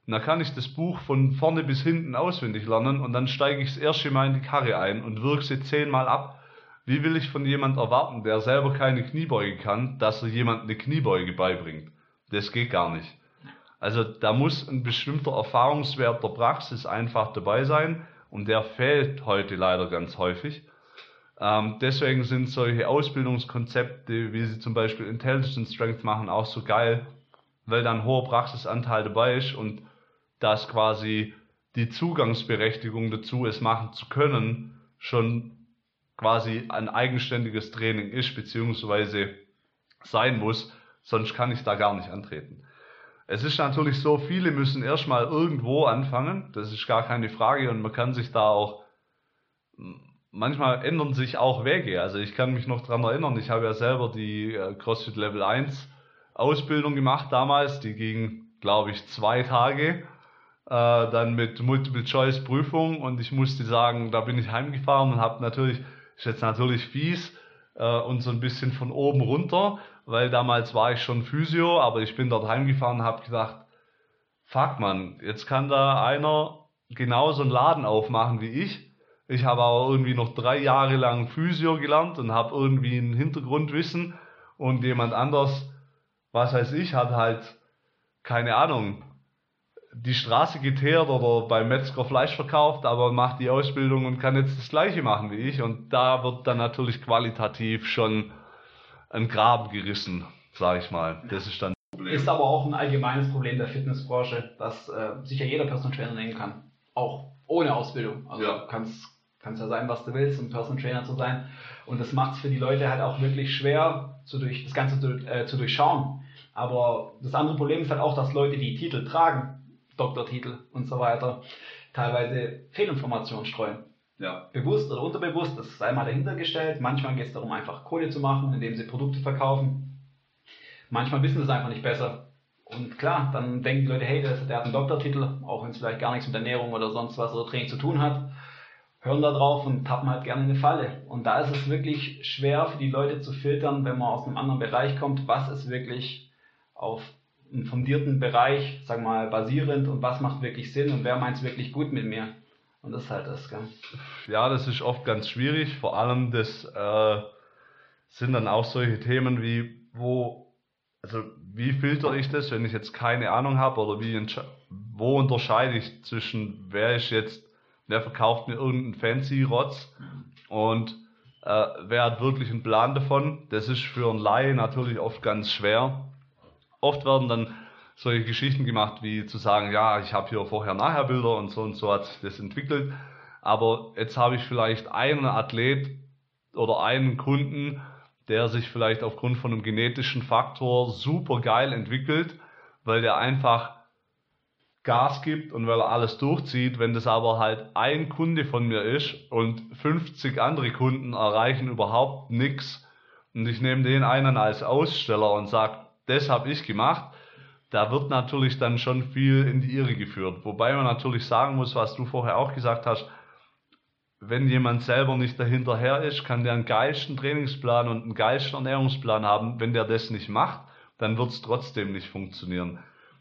Und da kann ich das Buch von vorne bis hinten auswendig lernen und dann steige ich das erste Mal in die Karre ein und wirke sie zehnmal ab. Wie will ich von jemand erwarten, der selber keine Kniebeuge kann, dass er jemand eine Kniebeuge beibringt? Das geht gar nicht. Also da muss ein bestimmter Erfahrungswert der Praxis einfach dabei sein und der fehlt heute leider ganz häufig. Ähm, deswegen sind solche Ausbildungskonzepte, wie sie zum Beispiel Intelligence Strength machen, auch so geil, weil dann hoher Praxisanteil dabei ist und dass quasi die Zugangsberechtigung dazu, es machen zu können, schon quasi ein eigenständiges Training ist, beziehungsweise sein muss, sonst kann ich da gar nicht antreten. Es ist natürlich so, viele müssen erstmal irgendwo anfangen, das ist gar keine Frage und man kann sich da auch, manchmal ändern sich auch Wege. Also ich kann mich noch daran erinnern, ich habe ja selber die äh, CrossFit Level 1 Ausbildung gemacht damals, die ging, glaube ich, zwei Tage, äh, dann mit Multiple-Choice-Prüfung und ich musste sagen, da bin ich heimgefahren und habe natürlich, ist jetzt natürlich fies äh, und so ein bisschen von oben runter, weil damals war ich schon Physio, aber ich bin dort heimgefahren und habe gedacht, fuck man, jetzt kann da einer genauso einen Laden aufmachen wie ich. Ich habe aber irgendwie noch drei Jahre lang Physio gelernt und habe irgendwie ein Hintergrundwissen und jemand anders, was weiß ich, hat halt, keine Ahnung, die Straße geteert oder beim Metzger Fleisch verkauft, aber macht die Ausbildung und kann jetzt das gleiche machen wie ich. Und da wird dann natürlich qualitativ schon ein Graben gerissen, sage ich mal. Das ist dann. Ist aber auch ein allgemeines Problem der Fitnessbranche, dass äh, sicher jeder Personal Trainer nehmen kann. Auch ohne Ausbildung. Also ja. kannst kannst ja sein, was du willst, um Personal Trainer zu sein. Und das macht es für die Leute halt auch wirklich schwer, zu durch, das Ganze zu, äh, zu durchschauen. Aber das andere Problem ist halt auch, dass Leute, die Titel tragen, Doktortitel und so weiter, teilweise Fehlinformationen streuen. Ja. Bewusst oder unterbewusst, das sei mal dahinter gestellt. Manchmal geht es darum, einfach Kohle zu machen, indem sie Produkte verkaufen. Manchmal wissen sie es einfach nicht besser. Und klar, dann denken die Leute, hey, der, der hat einen Doktortitel, auch wenn es vielleicht gar nichts mit Ernährung oder sonst was oder Training zu tun hat, hören da drauf und tappen halt gerne in eine Falle. Und da ist es wirklich schwer für die Leute zu filtern, wenn man aus einem anderen Bereich kommt, was ist wirklich auf einen fundierten Bereich, wir mal, basierend und was macht wirklich Sinn und wer meint es wirklich gut mit mir. Und das ist halt das, gell? Ja, das ist oft ganz schwierig. Vor allem das äh, sind dann auch solche Themen wie, wo, also wie filtere ich das, wenn ich jetzt keine Ahnung habe oder wie wo unterscheide ich zwischen wer ist jetzt, wer verkauft mir irgendeinen fancy Rotz und äh, wer hat wirklich einen Plan davon. Das ist für einen Laie natürlich oft ganz schwer. Oft werden dann solche Geschichten gemacht, wie zu sagen, ja, ich habe hier vorher-nachher Bilder und so und so hat sich das entwickelt. Aber jetzt habe ich vielleicht einen Athlet oder einen Kunden, der sich vielleicht aufgrund von einem genetischen Faktor super geil entwickelt, weil der einfach Gas gibt und weil er alles durchzieht. Wenn das aber halt ein Kunde von mir ist und 50 andere Kunden erreichen überhaupt nichts und ich nehme den einen als Aussteller und sage, das habe ich gemacht, da wird natürlich dann schon viel in die Irre geführt. Wobei man natürlich sagen muss, was du vorher auch gesagt hast, wenn jemand selber nicht dahinterher ist, kann der einen geilsten Trainingsplan und einen geilsten Ernährungsplan haben. Wenn der das nicht macht, dann wird es trotzdem nicht funktionieren.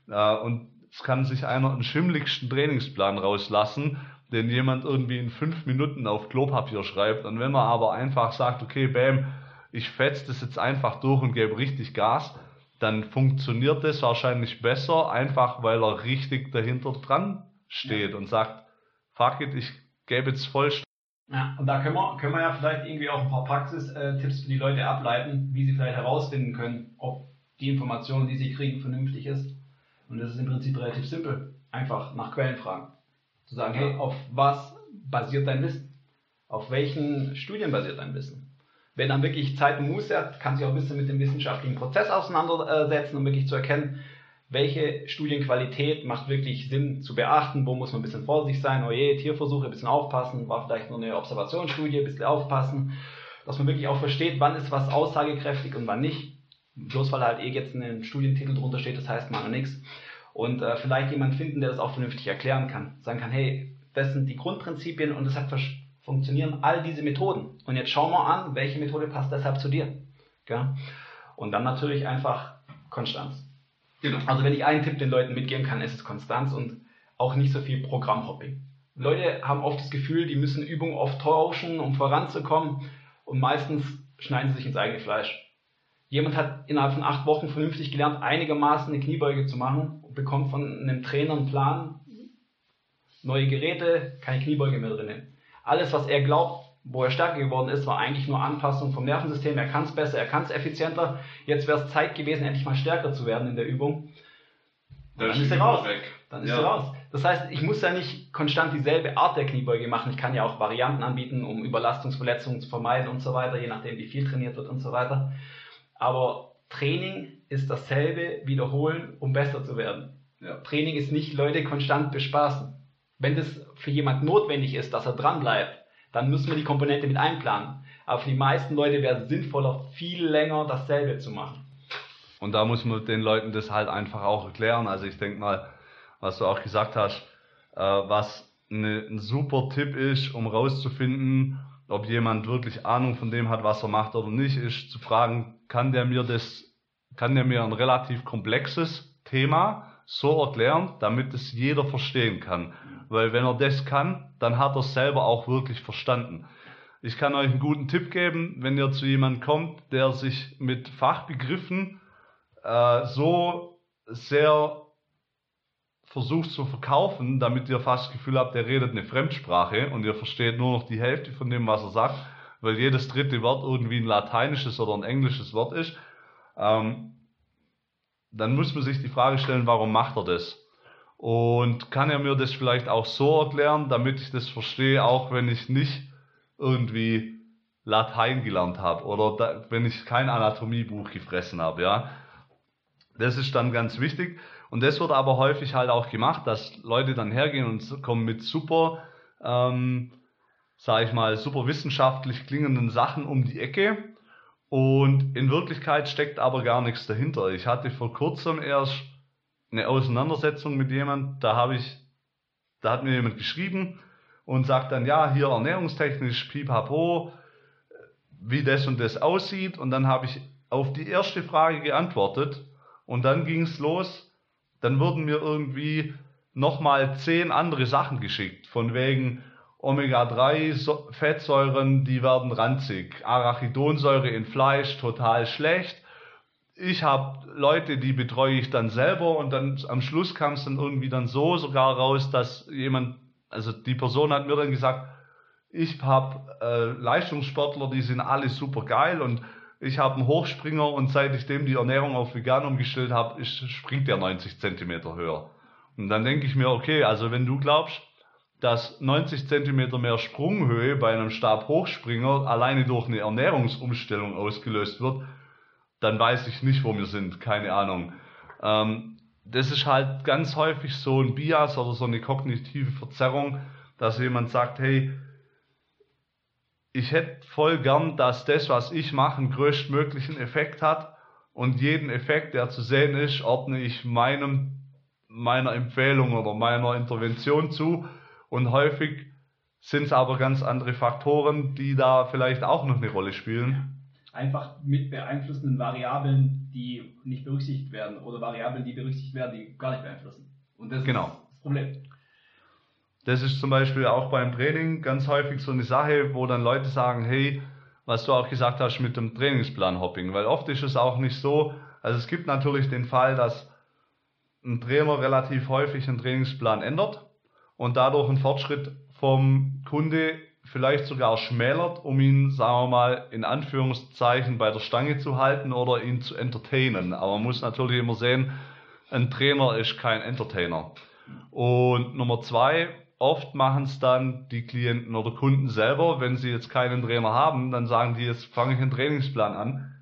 Äh, und es kann sich einer einen schimmligsten Trainingsplan rauslassen, den jemand irgendwie in fünf Minuten auf Klopapier schreibt. Und wenn man aber einfach sagt, okay, bam, ich fetze das jetzt einfach durch und gebe richtig Gas, dann funktioniert das wahrscheinlich besser, einfach weil er richtig dahinter dran steht ja. und sagt, fuck it, ich gebe jetzt voll. Ja, und da können wir, können wir ja vielleicht irgendwie auch ein paar Praxistipps für die Leute ableiten, wie sie vielleicht herausfinden können, ob die Information, die sie kriegen, vernünftig ist. Und das ist im Prinzip relativ simpel. Einfach nach Quellen fragen. Zu sagen, hey, auf was basiert dein Wissen? Auf welchen Studien basiert dein Wissen? Wenn dann wirklich Zeit und Muße hat, kann sich auch ein bisschen mit dem wissenschaftlichen Prozess auseinandersetzen, um wirklich zu erkennen, welche Studienqualität macht wirklich Sinn zu beachten, wo muss man ein bisschen vorsichtig sein, oje, Tierversuche, ein bisschen aufpassen, war vielleicht nur eine Observationsstudie, ein bisschen aufpassen, dass man wirklich auch versteht, wann ist was aussagekräftig und wann nicht. Bloß weil halt eh jetzt ein Studientitel drunter steht, das heißt mal nichts. Und äh, vielleicht jemand finden, der das auch vernünftig erklären kann. Sagen kann, hey, das sind die Grundprinzipien und deshalb funktionieren all diese Methoden. Und jetzt schauen wir an, welche Methode passt deshalb zu dir. Gell? Und dann natürlich einfach Konstanz. Genau. Also wenn ich einen Tipp den Leuten mitgeben kann, ist es Konstanz und auch nicht so viel Programmhopping. Leute haben oft das Gefühl, die müssen Übungen oft tauschen, um voranzukommen und meistens schneiden sie sich ins eigene Fleisch. Jemand hat innerhalb von acht Wochen vernünftig gelernt, einigermaßen eine Kniebeuge zu machen und bekommt von einem Trainer einen Plan, neue Geräte, keine Kniebeuge mehr drinnen. Alles, was er glaubt, wo er stärker geworden ist, war eigentlich nur Anpassung vom Nervensystem. Er kann es besser, er kann es effizienter. Jetzt wäre es Zeit gewesen, endlich mal stärker zu werden in der Übung. Dann, dann ist er raus. Weg. Dann ist ja. er raus. Das heißt, ich muss ja nicht konstant dieselbe Art der Kniebeuge machen. Ich kann ja auch Varianten anbieten, um Überlastungsverletzungen zu vermeiden und so weiter, je nachdem, wie viel trainiert wird und so weiter. Aber Training ist dasselbe, wiederholen, um besser zu werden. Ja. Training ist nicht Leute konstant bespaßen. Wenn das für jemand notwendig ist, dass er dran bleibt, dann müssen wir die Komponente mit einplanen. Aber für die meisten Leute wäre es sinnvoller, viel länger dasselbe zu machen. Und da muss man den Leuten das halt einfach auch erklären. Also ich denke mal, was du auch gesagt hast, äh, was eine, ein super Tipp ist, um rauszufinden, ob jemand wirklich Ahnung von dem hat, was er macht oder nicht, ist zu fragen, kann der mir das, kann der mir ein relativ komplexes Thema so erklären, damit es jeder verstehen kann. Weil wenn er das kann, dann hat er es selber auch wirklich verstanden. Ich kann euch einen guten Tipp geben, wenn ihr zu jemandem kommt, der sich mit Fachbegriffen äh, so sehr versucht zu verkaufen, damit ihr fast das Gefühl habt, der redet eine Fremdsprache und ihr versteht nur noch die Hälfte von dem, was er sagt, weil jedes dritte Wort irgendwie ein lateinisches oder ein englisches Wort ist. Ähm, dann muss man sich die Frage stellen, warum macht er das? Und kann er mir das vielleicht auch so erklären, damit ich das verstehe, auch wenn ich nicht irgendwie Latein gelernt habe oder da, wenn ich kein Anatomiebuch gefressen habe, ja. Das ist dann ganz wichtig. Und das wird aber häufig halt auch gemacht, dass Leute dann hergehen und kommen mit super, ähm, sag ich mal, super wissenschaftlich klingenden Sachen um die Ecke. Und in Wirklichkeit steckt aber gar nichts dahinter. Ich hatte vor kurzem erst eine Auseinandersetzung mit jemand, da habe ich, da hat mir jemand geschrieben und sagt dann, ja, hier ernährungstechnisch, pipapo, wie das und das aussieht. Und dann habe ich auf die erste Frage geantwortet und dann ging es los dann wurden mir irgendwie nochmal zehn andere Sachen geschickt, von wegen Omega-3 Fettsäuren, die werden ranzig, Arachidonsäure in Fleisch total schlecht. Ich habe Leute, die betreue ich dann selber und dann am Schluss kam es dann irgendwie dann so sogar raus, dass jemand, also die Person hat mir dann gesagt, ich habe äh, Leistungssportler, die sind alle super geil und ich habe einen Hochspringer und seit ich dem die Ernährung auf vegan umgestellt habe, springt der 90 Zentimeter höher. Und dann denke ich mir, okay, also wenn du glaubst, dass 90 Zentimeter mehr Sprunghöhe bei einem Stabhochspringer alleine durch eine Ernährungsumstellung ausgelöst wird, dann weiß ich nicht, wo wir sind, keine Ahnung. Ähm, das ist halt ganz häufig so ein Bias oder so eine kognitive Verzerrung, dass jemand sagt, hey, ich hätte voll gern, dass das, was ich mache, einen größtmöglichen Effekt hat und jeden Effekt, der zu sehen ist, ordne ich meinem, meiner Empfehlung oder meiner Intervention zu und häufig sind es aber ganz andere Faktoren, die da vielleicht auch noch eine Rolle spielen. Einfach mit beeinflussenden Variablen, die nicht berücksichtigt werden oder Variablen, die berücksichtigt werden, die gar nicht beeinflussen. Und das Genau. ist das Problem. Das ist zum Beispiel auch beim Training ganz häufig so eine Sache, wo dann Leute sagen, hey, was du auch gesagt hast mit dem Trainingsplan-Hopping, weil oft ist es auch nicht so, also es gibt natürlich den Fall, dass ein Trainer relativ häufig einen Trainingsplan ändert und dadurch einen Fortschritt vom Kunde vielleicht sogar schmälert, um ihn, sagen wir mal, in Anführungszeichen bei der Stange zu halten oder ihn zu entertainen. Aber man muss natürlich immer sehen, ein Trainer ist kein Entertainer. Und Nummer zwei, oft machen es dann die Klienten oder Kunden selber, wenn sie jetzt keinen Trainer haben, dann sagen die, jetzt fange ich einen Trainingsplan an.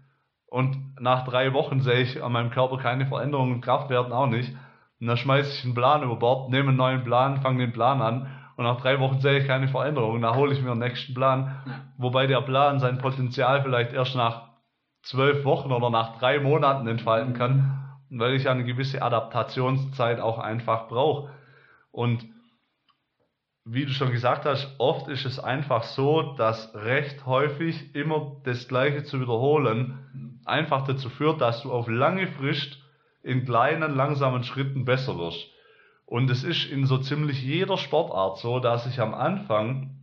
Und nach drei Wochen sehe ich an meinem Körper keine Veränderungen Kraftwerten auch nicht. Und dann schmeiße ich einen Plan über Bord, nehme einen neuen Plan, fange den Plan an. Und nach drei Wochen sehe ich keine Veränderungen. Dann hole ich mir den nächsten Plan. Ja. Wobei der Plan sein Potenzial vielleicht erst nach zwölf Wochen oder nach drei Monaten entfalten kann, weil ich eine gewisse Adaptationszeit auch einfach brauche. Und wie du schon gesagt hast, oft ist es einfach so, dass recht häufig immer das Gleiche zu wiederholen einfach dazu führt, dass du auf lange Frist in kleinen, langsamen Schritten besser wirst. Und es ist in so ziemlich jeder Sportart so, dass ich am Anfang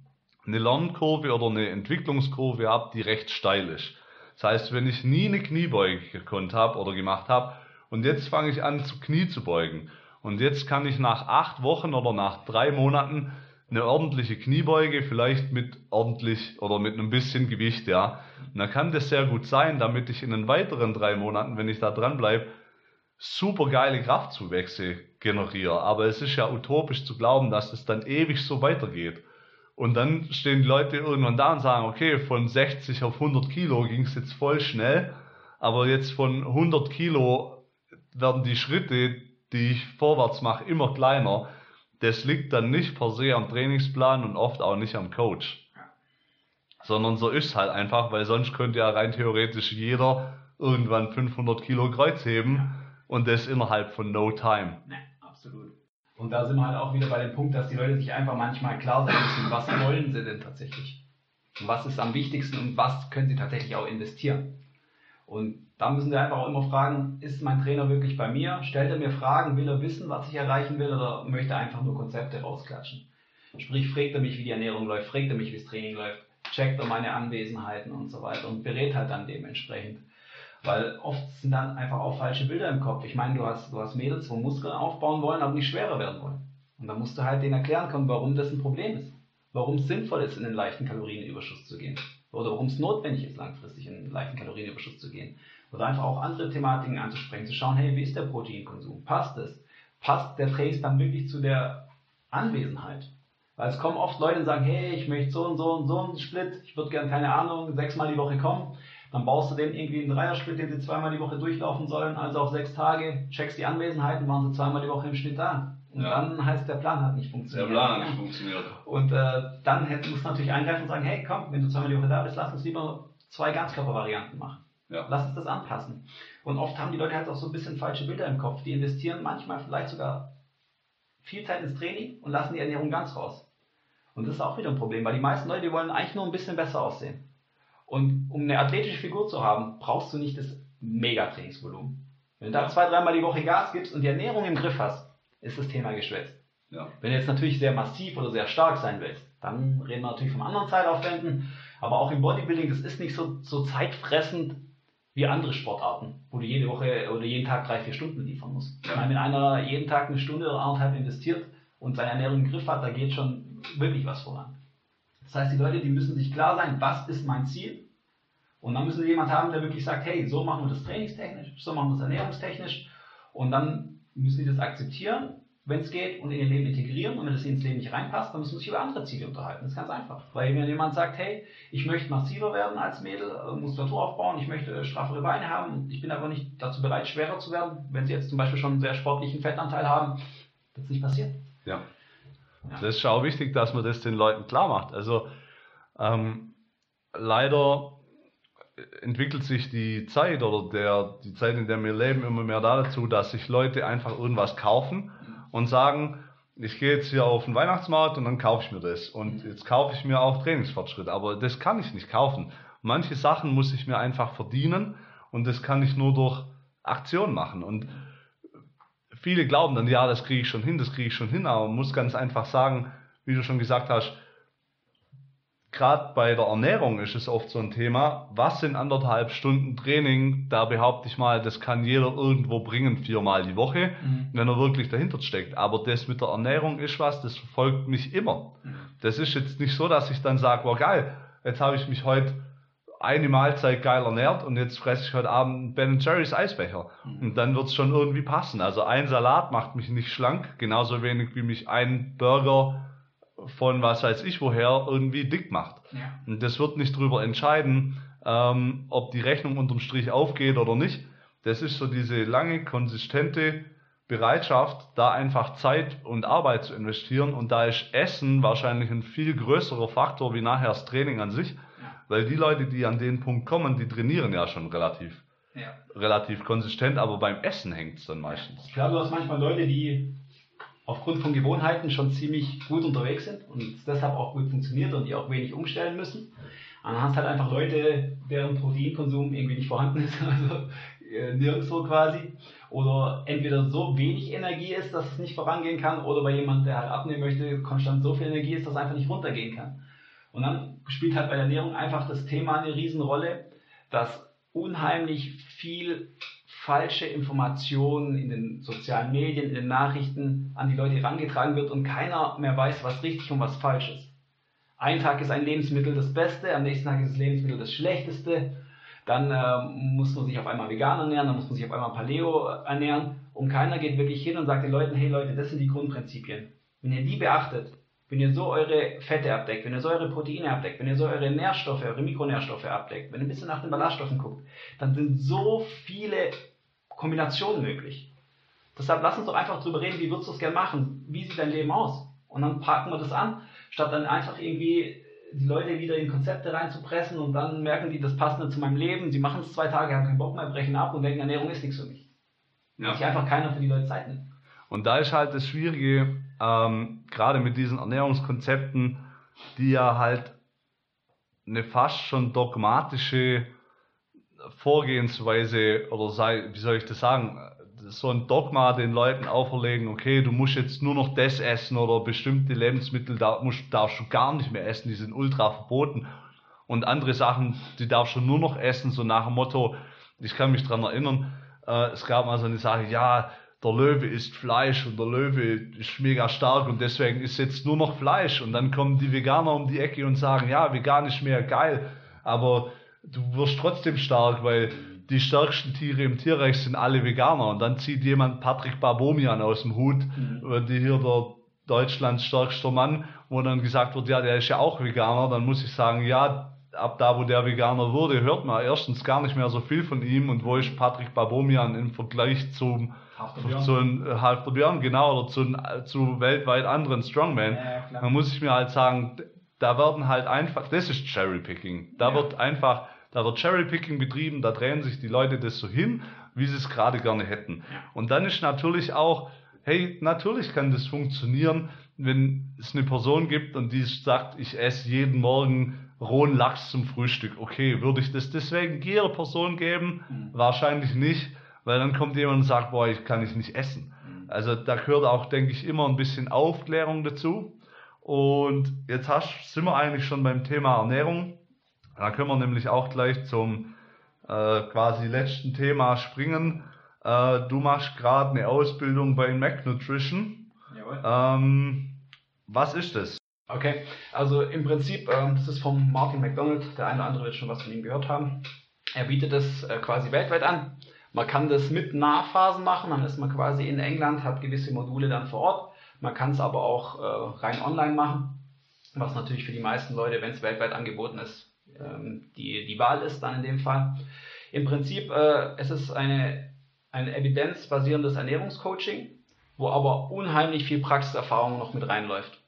eine Lernkurve oder eine Entwicklungskurve habe, die recht steil ist. Das heißt, wenn ich nie eine Kniebeuge gekonnt habe oder gemacht habe und jetzt fange ich an zu Knie zu beugen und jetzt kann ich nach acht Wochen oder nach drei Monaten eine ordentliche Kniebeuge, vielleicht mit ordentlich oder mit einem bisschen Gewicht, ja. Und dann kann das sehr gut sein, damit ich in den weiteren drei Monaten, wenn ich da dran bleibe, super geile Kraftzuwächse generiere. Aber es ist ja utopisch zu glauben, dass es dann ewig so weitergeht. Und dann stehen die Leute irgendwann da und sagen, okay, von 60 auf 100 Kilo ging es jetzt voll schnell, aber jetzt von 100 Kilo werden die Schritte, die ich vorwärts mache, immer kleiner. Das liegt dann nicht per se am Trainingsplan und oft auch nicht am Coach. Sondern so ist es halt einfach, weil sonst könnte ja rein theoretisch jeder irgendwann 500 Kilo Kreuz heben und das innerhalb von no time. Absolut. Und da sind wir halt auch wieder bei dem Punkt, dass die Leute sich einfach manchmal klar sein müssen, was wollen sie denn tatsächlich? Was ist am wichtigsten und was können sie tatsächlich auch investieren? Und da müssen sie einfach auch immer fragen, ist mein Trainer wirklich bei mir? Stellt er mir Fragen, will er wissen, was ich erreichen will oder möchte er einfach nur Konzepte rausklatschen? Sprich, fragt er mich, wie die Ernährung läuft, fragt er mich, wie das Training läuft, checkt er meine Anwesenheiten und so weiter und berät halt dann dementsprechend. Weil oft sind dann einfach auch falsche Bilder im Kopf. Ich meine, du hast, du hast Mädels, wo Muskeln aufbauen wollen, aber nicht schwerer werden wollen. Und dann musst du halt denen erklären können, warum das ein Problem ist. Warum es sinnvoll ist, in den leichten Kalorienüberschuss zu gehen. Oder warum es notwendig ist, langfristig in den leichten Kalorienüberschuss zu gehen. Oder einfach auch andere Thematiken anzusprechen, zu schauen, hey, wie ist der Proteinkonsum? Passt es? Passt der Trainingsplan wirklich zu der Anwesenheit? Weil es kommen oft Leute und sagen, hey, ich möchte so und so und so einen Split, ich würde gerne, keine Ahnung, sechsmal die Woche kommen. Dann baust du denen irgendwie einen Dreiersplit, den sie zweimal die Woche durchlaufen sollen, also auf sechs Tage, checkst die Anwesenheiten, waren sie zweimal die Woche im Schnitt da. Und Ja. dann heißt, der Plan hat nicht funktioniert. funktioniert. Und äh, dann musst du natürlich eingreifen und sagen, hey, komm, wenn du zweimal die Woche da bist, lass uns lieber zwei Ganzkörpervarianten machen. Ja. Lass uns das anpassen. Und oft haben die Leute halt auch so ein bisschen falsche Bilder im Kopf. Die investieren manchmal vielleicht sogar viel Zeit ins Training und lassen die Ernährung ganz raus. Und das ist auch wieder ein Problem, weil die meisten Leute, die wollen eigentlich nur ein bisschen besser aussehen. Und um eine athletische Figur zu haben, brauchst du nicht das Megatrainingsvolumen. Wenn du da zwei, dreimal die Woche Gas gibst und die Ernährung im Griff hast, ist das Thema geschwätzt. Ja. Wenn du jetzt natürlich sehr massiv oder sehr stark sein willst, dann reden wir natürlich von anderen Zeitaufwänden. Aber auch im Bodybuilding, das ist nicht so, so zeitfressend wie andere Sportarten, wo du jede Woche oder jeden Tag drei, vier Stunden liefern musst. Ich meine, wenn einer jeden Tag eine Stunde oder anderthalb investiert und seine Ernährung im Griff hat, da geht schon wirklich was voran. Das heißt, die Leute, die müssen sich klar sein, was ist mein Ziel? Und dann müssen sie jemand haben, der wirklich sagt, hey, so machen wir das trainingstechnisch, so machen wir das ernährungstechnisch. Und dann müssen die das akzeptieren, wenn es geht, und in ihr Leben integrieren. Und wenn das ins Leben nicht reinpasst, dann müssen wir sich über andere Ziele unterhalten. Das ist ganz einfach. Weil wenn jemand sagt, hey, ich möchte massiver werden als Mädel, äh, Muskulatur aufbauen, ich möchte äh, straffere Beine haben, ich bin aber nicht dazu bereit, schwerer zu werden, wenn sie jetzt zum Beispiel schon einen sehr sportlichen Fettanteil haben, wird es nicht passieren. Ja. Das ist auch wichtig, dass man das den Leuten klar macht. Also ähm, leider entwickelt sich die Zeit oder der, die Zeit, in der wir leben, immer mehr dazu, dass sich Leute einfach irgendwas kaufen und sagen, ich gehe jetzt hier auf den Weihnachtsmarkt und dann kaufe ich mir das. Und Mhm. jetzt kaufe ich mir auch Trainingsfortschritt. Aber das kann ich nicht kaufen. Manche Sachen muss ich mir einfach verdienen und das kann ich nur durch Aktion machen. Und viele glauben dann, ja, das kriege ich schon hin, das kriege ich schon hin, aber man muss ganz einfach sagen, wie du schon gesagt hast, gerade bei der Ernährung ist es oft so ein Thema, was sind anderthalb Stunden Training, da behaupte ich mal, das kann jeder irgendwo bringen, viermal die Woche, Mhm. wenn er wirklich dahinter steckt. Aber das mit der Ernährung ist was, das verfolgt mich immer. Das ist jetzt nicht so, dass ich dann sage, wow geil, jetzt habe ich mich heute eine Mahlzeit geil ernährt und jetzt fresse ich heute Abend Ben Jerry's Eisbecher. Und dann wird es schon irgendwie passen. Also ein Salat macht mich nicht schlank, genauso wenig wie mich ein Burger von was weiß ich woher irgendwie dick macht. Ja. Und das wird nicht darüber entscheiden, ähm, ob die Rechnung unterm Strich aufgeht oder nicht. Das ist so diese lange, konsistente Bereitschaft, da einfach Zeit und Arbeit zu investieren. Und da ist Essen wahrscheinlich ein viel größerer Faktor wie nachher das Training an sich. Weil die Leute, die an den Punkt kommen, die trainieren ja schon relativ, Ja. relativ konsistent, aber beim Essen hängt es dann meistens. Ich glaube, du hast manchmal Leute, die aufgrund von Gewohnheiten schon ziemlich gut unterwegs sind und es deshalb auch gut funktioniert und die auch wenig umstellen müssen. Und dann hast du halt einfach Leute, deren Proteinkonsum irgendwie nicht vorhanden ist, also äh, nirgendwo quasi. Oder entweder so wenig Energie ist, dass es nicht vorangehen kann, oder bei jemand, der halt abnehmen möchte, konstant so viel Energie ist, dass es einfach nicht runtergehen kann. Und dann spielt halt bei der Ernährung einfach das Thema eine Riesenrolle, dass unheimlich viel falsche Informationen in den sozialen Medien, in den Nachrichten an die Leute herangetragen wird und keiner mehr weiß, was richtig und was falsch ist. Ein Tag ist ein Lebensmittel das Beste, am nächsten Tag ist das Lebensmittel das Schlechteste. Dann ähm, muss man sich auf einmal vegan ernähren, dann muss man sich auf einmal Paleo ernähren und keiner geht wirklich hin und sagt den Leuten, hey Leute, das sind die Grundprinzipien. Wenn ihr die beachtet, wenn ihr so eure Fette abdeckt, wenn ihr so eure Proteine abdeckt, wenn ihr so eure Nährstoffe, eure Mikronährstoffe abdeckt, wenn ihr ein bisschen nach den Ballaststoffen guckt, dann sind so viele Kombinationen möglich. Deshalb lass uns doch einfach drüber reden, wie würdest du es gerne machen? Wie sieht dein Leben aus? Und dann packen wir das an, statt dann einfach irgendwie die Leute wieder in Konzepte reinzupressen und dann merken die, das passt nicht zu meinem Leben. Sie machen es zwei Tage, haben keinen Bock mehr, brechen ab und denken, Ernährung ist nichts für mich. Weil sich einfach keiner für die Leute Zeit nimmt. Und da ist halt das Schwierige, ähm, gerade mit diesen Ernährungskonzepten, die ja halt eine fast schon dogmatische Vorgehensweise oder sei, wie soll ich das sagen, so ein Dogma den Leuten auferlegen, okay, du musst jetzt nur noch das essen oder bestimmte Lebensmittel da musst, darfst du gar nicht mehr essen, die sind ultra verboten. Und andere Sachen, die darfst du nur noch essen, so nach dem Motto, ich kann mich dran erinnern, äh, es gab mal so eine Sache, ja, der Löwe isst Fleisch und der Löwe ist mega stark und deswegen ist jetzt nur noch Fleisch. Und dann kommen die Veganer um die Ecke und sagen, ja, vegan ist mehr geil, aber du wirst trotzdem stark, weil die stärksten Tiere im Tierreich sind alle Veganer. Und dann zieht jemand Patrick Babomian aus dem Hut, äh, die hier der Deutschlands stärkster Mann, wo dann gesagt wird, ja, der ist ja auch Veganer. Dann muss ich sagen, ja, ab da, wo der Veganer wurde, hört man erstens gar nicht mehr so viel von ihm. Und wo ist Patrick Babomian im Vergleich zum Halfter zu einem äh, Halfter Björn, genau, oder zu, zu weltweit anderen Strongman. Ja, dann muss ich mir halt sagen, da werden halt einfach, das ist Cherrypicking. Da Ja. wird einfach, da wird Cherrypicking betrieben, da drehen sich die Leute das so hin, wie sie es gerade gerne hätten. Und dann ist natürlich auch, hey, natürlich kann das funktionieren, wenn es eine Person gibt und die sagt, ich esse jeden Morgen rohen Lachs zum Frühstück. Okay, würde ich das deswegen jeder Person geben? Mhm. Wahrscheinlich nicht, weil dann kommt jemand und sagt, boah, ich kann ich nicht essen. Mhm. Also da gehört auch, denke ich, immer ein bisschen Aufklärung dazu. Und jetzt hast, sind wir eigentlich schon beim Thema Ernährung. Da können wir nämlich auch gleich zum äh, quasi letzten Thema springen. Äh, du machst gerade eine Ausbildung bei Mac Nutrition. Jawohl. Ähm, was ist das? Okay, also im Prinzip, ähm, das ist vom Martin McDonald, der eine oder andere wird schon was von ihm gehört haben. Er bietet das äh, quasi weltweit an. Man kann das mit Nachphasen machen, dann ist man quasi in England, hat gewisse Module dann vor Ort. Man kann es aber auch äh, rein online machen, was natürlich für die meisten Leute, wenn es weltweit angeboten ist, ähm, die, die Wahl ist dann in dem Fall. Im Prinzip, äh, es ist eine, ein evidenzbasierendes Ernährungscoaching, wo aber unheimlich viel Praxiserfahrung noch mit reinläuft.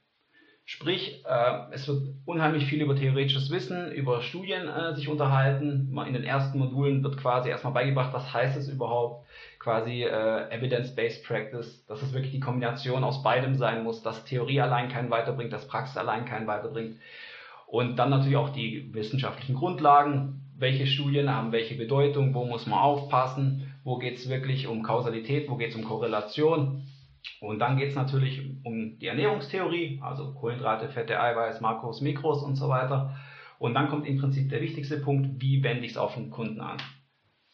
Sprich, äh, es wird unheimlich viel über theoretisches Wissen, über Studien äh, sich unterhalten. In den ersten Modulen wird quasi erstmal beigebracht, was heißt es überhaupt, quasi äh, Evidence-Based Practice, dass es wirklich die Kombination aus beidem sein muss, dass Theorie allein keinen weiterbringt, dass Praxis allein keinen weiterbringt. Und dann natürlich auch die wissenschaftlichen Grundlagen, welche Studien haben welche Bedeutung, wo muss man aufpassen, wo geht es wirklich um Kausalität, wo geht es um Korrelation und dann geht es natürlich um die Ernährungstheorie, also Kohlenhydrate, Fette, Eiweiß, Makros, Mikros und so weiter. Und dann kommt im Prinzip der wichtigste Punkt, wie wende ich es auf den Kunden an?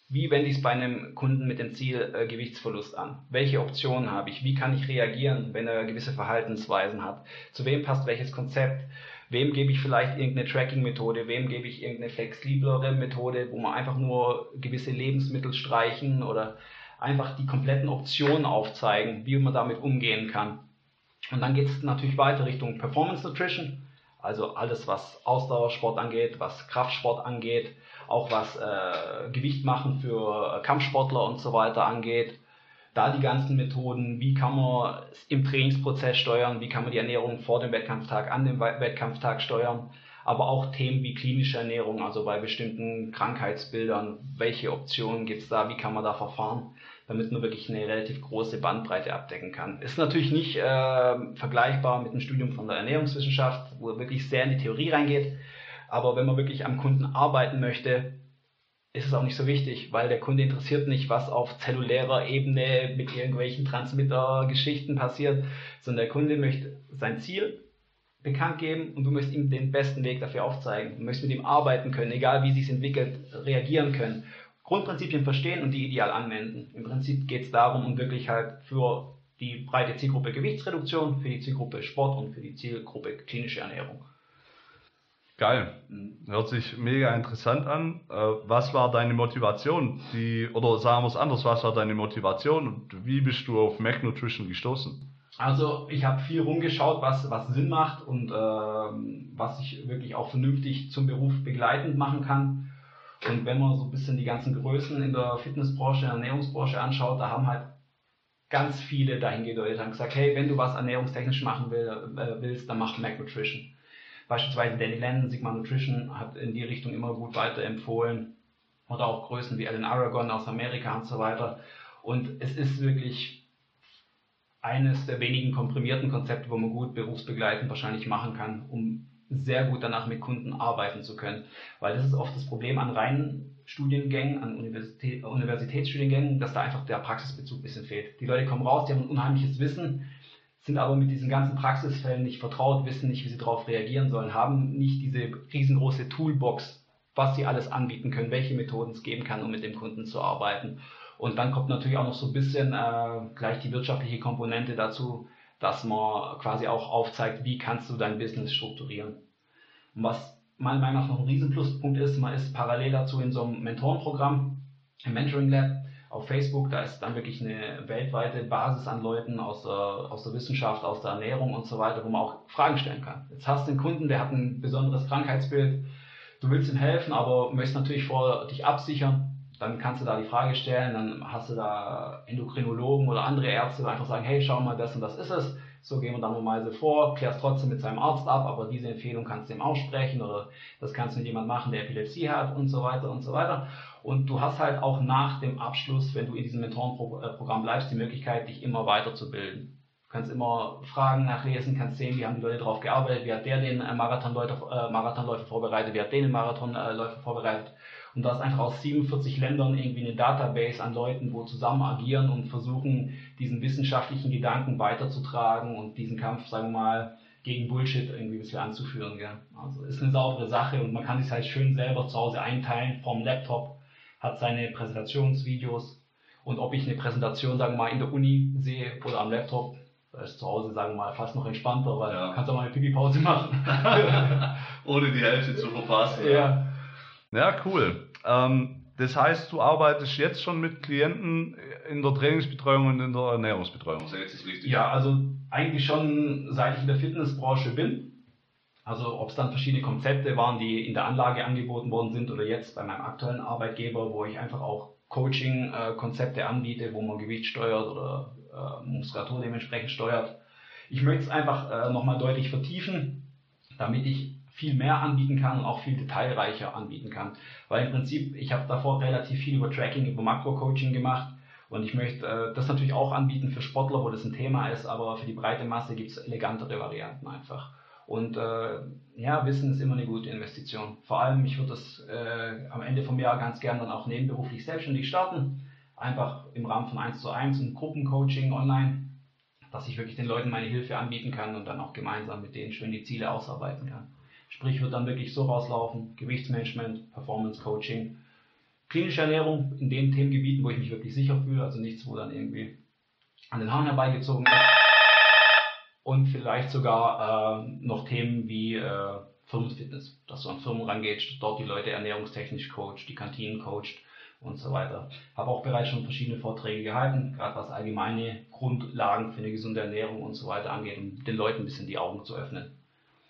Wie wende ich es bei einem Kunden mit dem Ziel äh, Gewichtsverlust an? Welche Optionen habe ich? Wie kann ich reagieren, wenn er gewisse Verhaltensweisen hat? Zu wem passt welches Konzept? Wem gebe ich vielleicht irgendeine Tracking-Methode? Wem gebe ich irgendeine flexiblere Methode, wo man einfach nur gewisse Lebensmittel streichen oder einfach die kompletten Optionen aufzeigen, wie man damit umgehen kann. Und dann geht es natürlich weiter Richtung Performance Nutrition, also alles, was Ausdauersport angeht, was Kraftsport angeht, auch was äh, Gewicht machen für Kampfsportler und so weiter angeht. Da die ganzen Methoden, wie kann man im Trainingsprozess steuern, wie kann man die Ernährung vor dem Wettkampftag, an dem Wettkampftag steuern, aber auch Themen wie klinische Ernährung, also bei bestimmten Krankheitsbildern, welche Optionen gibt es da, wie kann man da verfahren damit man wirklich eine relativ große Bandbreite abdecken kann. Ist natürlich nicht äh, vergleichbar mit einem Studium von der Ernährungswissenschaft, wo wirklich sehr in die Theorie reingeht. Aber wenn man wirklich am Kunden arbeiten möchte, ist es auch nicht so wichtig, weil der Kunde interessiert nicht, was auf zellulärer Ebene mit irgendwelchen Transmitter-Geschichten passiert, sondern der Kunde möchte sein Ziel bekannt geben und du möchtest ihm den besten Weg dafür aufzeigen. Du möchtest mit ihm arbeiten können, egal wie sich entwickelt, reagieren können. Grundprinzipien verstehen und die ideal anwenden. Im Prinzip geht es darum, um wirklich halt für die breite Zielgruppe Gewichtsreduktion, für die Zielgruppe Sport und für die Zielgruppe klinische Ernährung. Geil. Hört sich mega interessant an. Äh, was war deine Motivation? Die, oder sagen wir es anders, was war deine Motivation und wie bist du auf Mac Nutrition gestoßen? Also ich habe viel rumgeschaut, was, was Sinn macht und äh, was ich wirklich auch vernünftig zum Beruf begleitend machen kann. Und wenn man so ein bisschen die ganzen Größen in der Fitnessbranche, in der Ernährungsbranche anschaut, da haben halt ganz viele dahin gedeutet und gesagt, hey, wenn du was ernährungstechnisch machen will, äh, willst, dann mach Mac Nutrition. Beispielsweise Danny Lennon, Sigma Nutrition hat in die Richtung immer gut weiterempfohlen. Oder auch Größen wie Alan Aragon aus Amerika und so weiter. Und es ist wirklich eines der wenigen komprimierten Konzepte, wo man gut berufsbegleitend wahrscheinlich machen kann, um sehr gut danach mit Kunden arbeiten zu können. Weil das ist oft das Problem an reinen Studiengängen, an Universität, Universitätsstudiengängen, dass da einfach der Praxisbezug ein bisschen fehlt. Die Leute kommen raus, die haben ein unheimliches Wissen, sind aber mit diesen ganzen Praxisfällen nicht vertraut, wissen nicht, wie sie darauf reagieren sollen, haben nicht diese riesengroße Toolbox, was sie alles anbieten können, welche Methoden es geben kann, um mit dem Kunden zu arbeiten. Und dann kommt natürlich auch noch so ein bisschen äh, gleich die wirtschaftliche Komponente dazu, dass man quasi auch aufzeigt, wie kannst du dein Business strukturieren. Und was meiner Meinung nach noch ein Riesenpluspunkt ist, man ist parallel dazu in so einem Mentorenprogramm, im Mentoring Lab auf Facebook, da ist dann wirklich eine weltweite Basis an Leuten aus der, aus der Wissenschaft, aus der Ernährung und so weiter, wo man auch Fragen stellen kann. Jetzt hast du einen Kunden, der hat ein besonderes Krankheitsbild, du willst ihm helfen, aber möchtest natürlich vor dich absichern, dann kannst du da die Frage stellen, dann hast du da Endokrinologen oder andere Ärzte, die einfach sagen, hey, schau mal, das und das ist es. So gehen wir dann normalerweise vor, klärst trotzdem mit seinem Arzt ab, aber diese Empfehlung kannst du ihm aussprechen oder das kannst du mit jemandem machen, der Epilepsie hat und so weiter und so weiter. Und du hast halt auch nach dem Abschluss, wenn du in diesem Mentorenprogramm bleibst, die Möglichkeit, dich immer weiterzubilden. Du kannst immer Fragen nachlesen, kannst sehen, wie haben die Leute darauf gearbeitet, wie hat der den Marathonläufer, äh, Marathonläufer vorbereitet, wie hat den Marathonläufer vorbereitet und du hast einfach aus 47 Ländern irgendwie eine Database an Leuten, wo zusammen agieren und versuchen, diesen wissenschaftlichen Gedanken weiterzutragen und diesen Kampf, sagen wir mal, gegen Bullshit irgendwie ein bisschen anzuführen. Gell? Also ist eine saubere Sache und man kann sich halt schön selber zu Hause einteilen vom Laptop, hat seine Präsentationsvideos und ob ich eine Präsentation, sagen wir mal, in der Uni sehe oder am Laptop, da ist zu Hause, sagen wir mal, fast noch entspannter, weil ja. du kannst auch mal eine Pipi-Pause machen. Ohne die Hälfte zu verpassen. Ja. Ja, cool. Ähm, das heißt, du arbeitest jetzt schon mit Klienten in der Trainingsbetreuung und in der Ernährungsbetreuung. Das richtig? Ja, also eigentlich schon seit ich in der Fitnessbranche bin. Also ob es dann verschiedene Konzepte waren, die in der Anlage angeboten worden sind oder jetzt bei meinem aktuellen Arbeitgeber, wo ich einfach auch Coaching-Konzepte anbiete, wo man Gewicht steuert oder äh, Muskulatur dementsprechend steuert. Ich möchte es einfach äh, nochmal deutlich vertiefen, damit ich viel mehr anbieten kann und auch viel detailreicher anbieten kann. Weil im Prinzip, ich habe davor relativ viel über Tracking, über Makro-Coaching gemacht und ich möchte äh, das natürlich auch anbieten für Sportler, wo das ein Thema ist, aber für die breite Masse gibt es elegantere Varianten einfach. Und äh, ja, Wissen ist immer eine gute Investition. Vor allem, ich würde das äh, am Ende vom Jahr ganz gerne dann auch nebenberuflich selbstständig starten. Einfach im Rahmen von 1 zu 1 und Gruppencoaching online, dass ich wirklich den Leuten meine Hilfe anbieten kann und dann auch gemeinsam mit denen schön die Ziele ausarbeiten kann. Sprich, wird dann wirklich so rauslaufen, Gewichtsmanagement, Performance Coaching, klinische Ernährung in den Themengebieten, wo ich mich wirklich sicher fühle, also nichts, wo dann irgendwie an den Haaren herbeigezogen wird und vielleicht sogar äh, noch Themen wie äh, Firmenfitness, dass du an Firmen rangeht, dort die Leute ernährungstechnisch coacht, die Kantinen coacht und so weiter. Habe auch bereits schon verschiedene Vorträge gehalten, gerade was allgemeine Grundlagen für eine gesunde Ernährung und so weiter angeht, um den Leuten ein bisschen die Augen zu öffnen.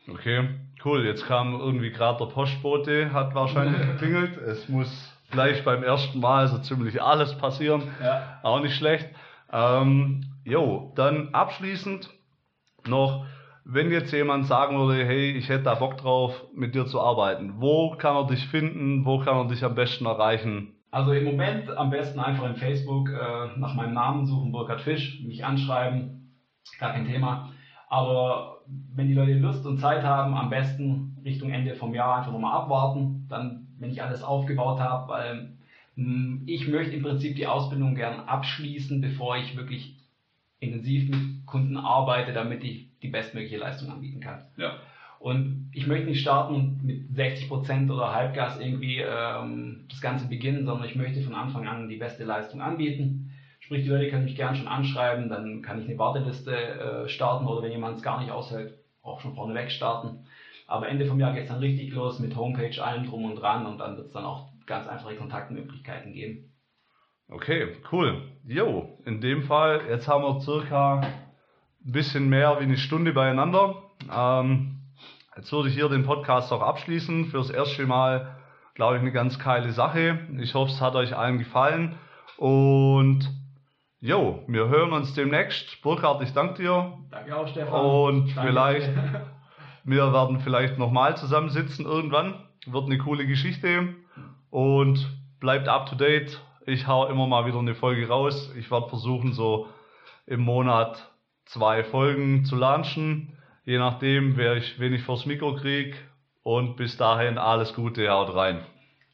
Okay, cool. Jetzt kam irgendwie gerade der Postbote, hat wahrscheinlich geklingelt. Es muss gleich beim ersten Mal so ziemlich alles passieren. Ja. Auch nicht schlecht. Ähm, jo, dann abschließend noch, wenn jetzt jemand sagen würde, hey, ich hätte da Bock drauf, mit dir zu arbeiten, wo kann er dich finden, wo kann er dich am besten erreichen? Also im Moment am besten einfach in Facebook äh, nach meinem Namen suchen, Burkhard Fisch, mich anschreiben, gar kein Thema. Aber wenn die Leute Lust und Zeit haben, am besten Richtung Ende vom Jahr einfach nochmal abwarten, dann, wenn ich alles aufgebaut habe, weil hm, ich möchte im Prinzip die Ausbildung gern abschließen, bevor ich wirklich intensiv mit Kunden arbeite, damit ich die bestmögliche Leistung anbieten kann. Ja. Und ich möchte nicht starten mit 60% oder Halbgas irgendwie ähm, das Ganze beginnen, sondern ich möchte von Anfang an die beste Leistung anbieten. Sprich, die Leute können mich gerne schon anschreiben, dann kann ich eine Warteliste äh, starten oder wenn jemand es gar nicht aushält, auch schon vorneweg starten. Aber Ende vom Jahr geht es dann richtig los mit Homepage, allem drum und dran und dann wird es dann auch ganz einfache Kontaktmöglichkeiten geben. Okay, cool. Jo, in dem Fall, jetzt haben wir circa ein bisschen mehr wie eine Stunde beieinander. Ähm, jetzt würde ich hier den Podcast auch abschließen. Fürs erste Mal, glaube ich, eine ganz geile Sache. Ich hoffe, es hat euch allen gefallen. Und jo, wir hören uns demnächst. Burkhard, ich danke dir. Danke auch, Stefan. Und danke. vielleicht, wir werden vielleicht nochmal zusammensitzen irgendwann. Wird eine coole Geschichte. Und bleibt up to date ich hau immer mal wieder eine Folge raus. Ich werde versuchen, so im Monat zwei Folgen zu launchen. Je nachdem, wer ich, wen ich vors Mikro kriege. Und bis dahin alles Gute, haut rein.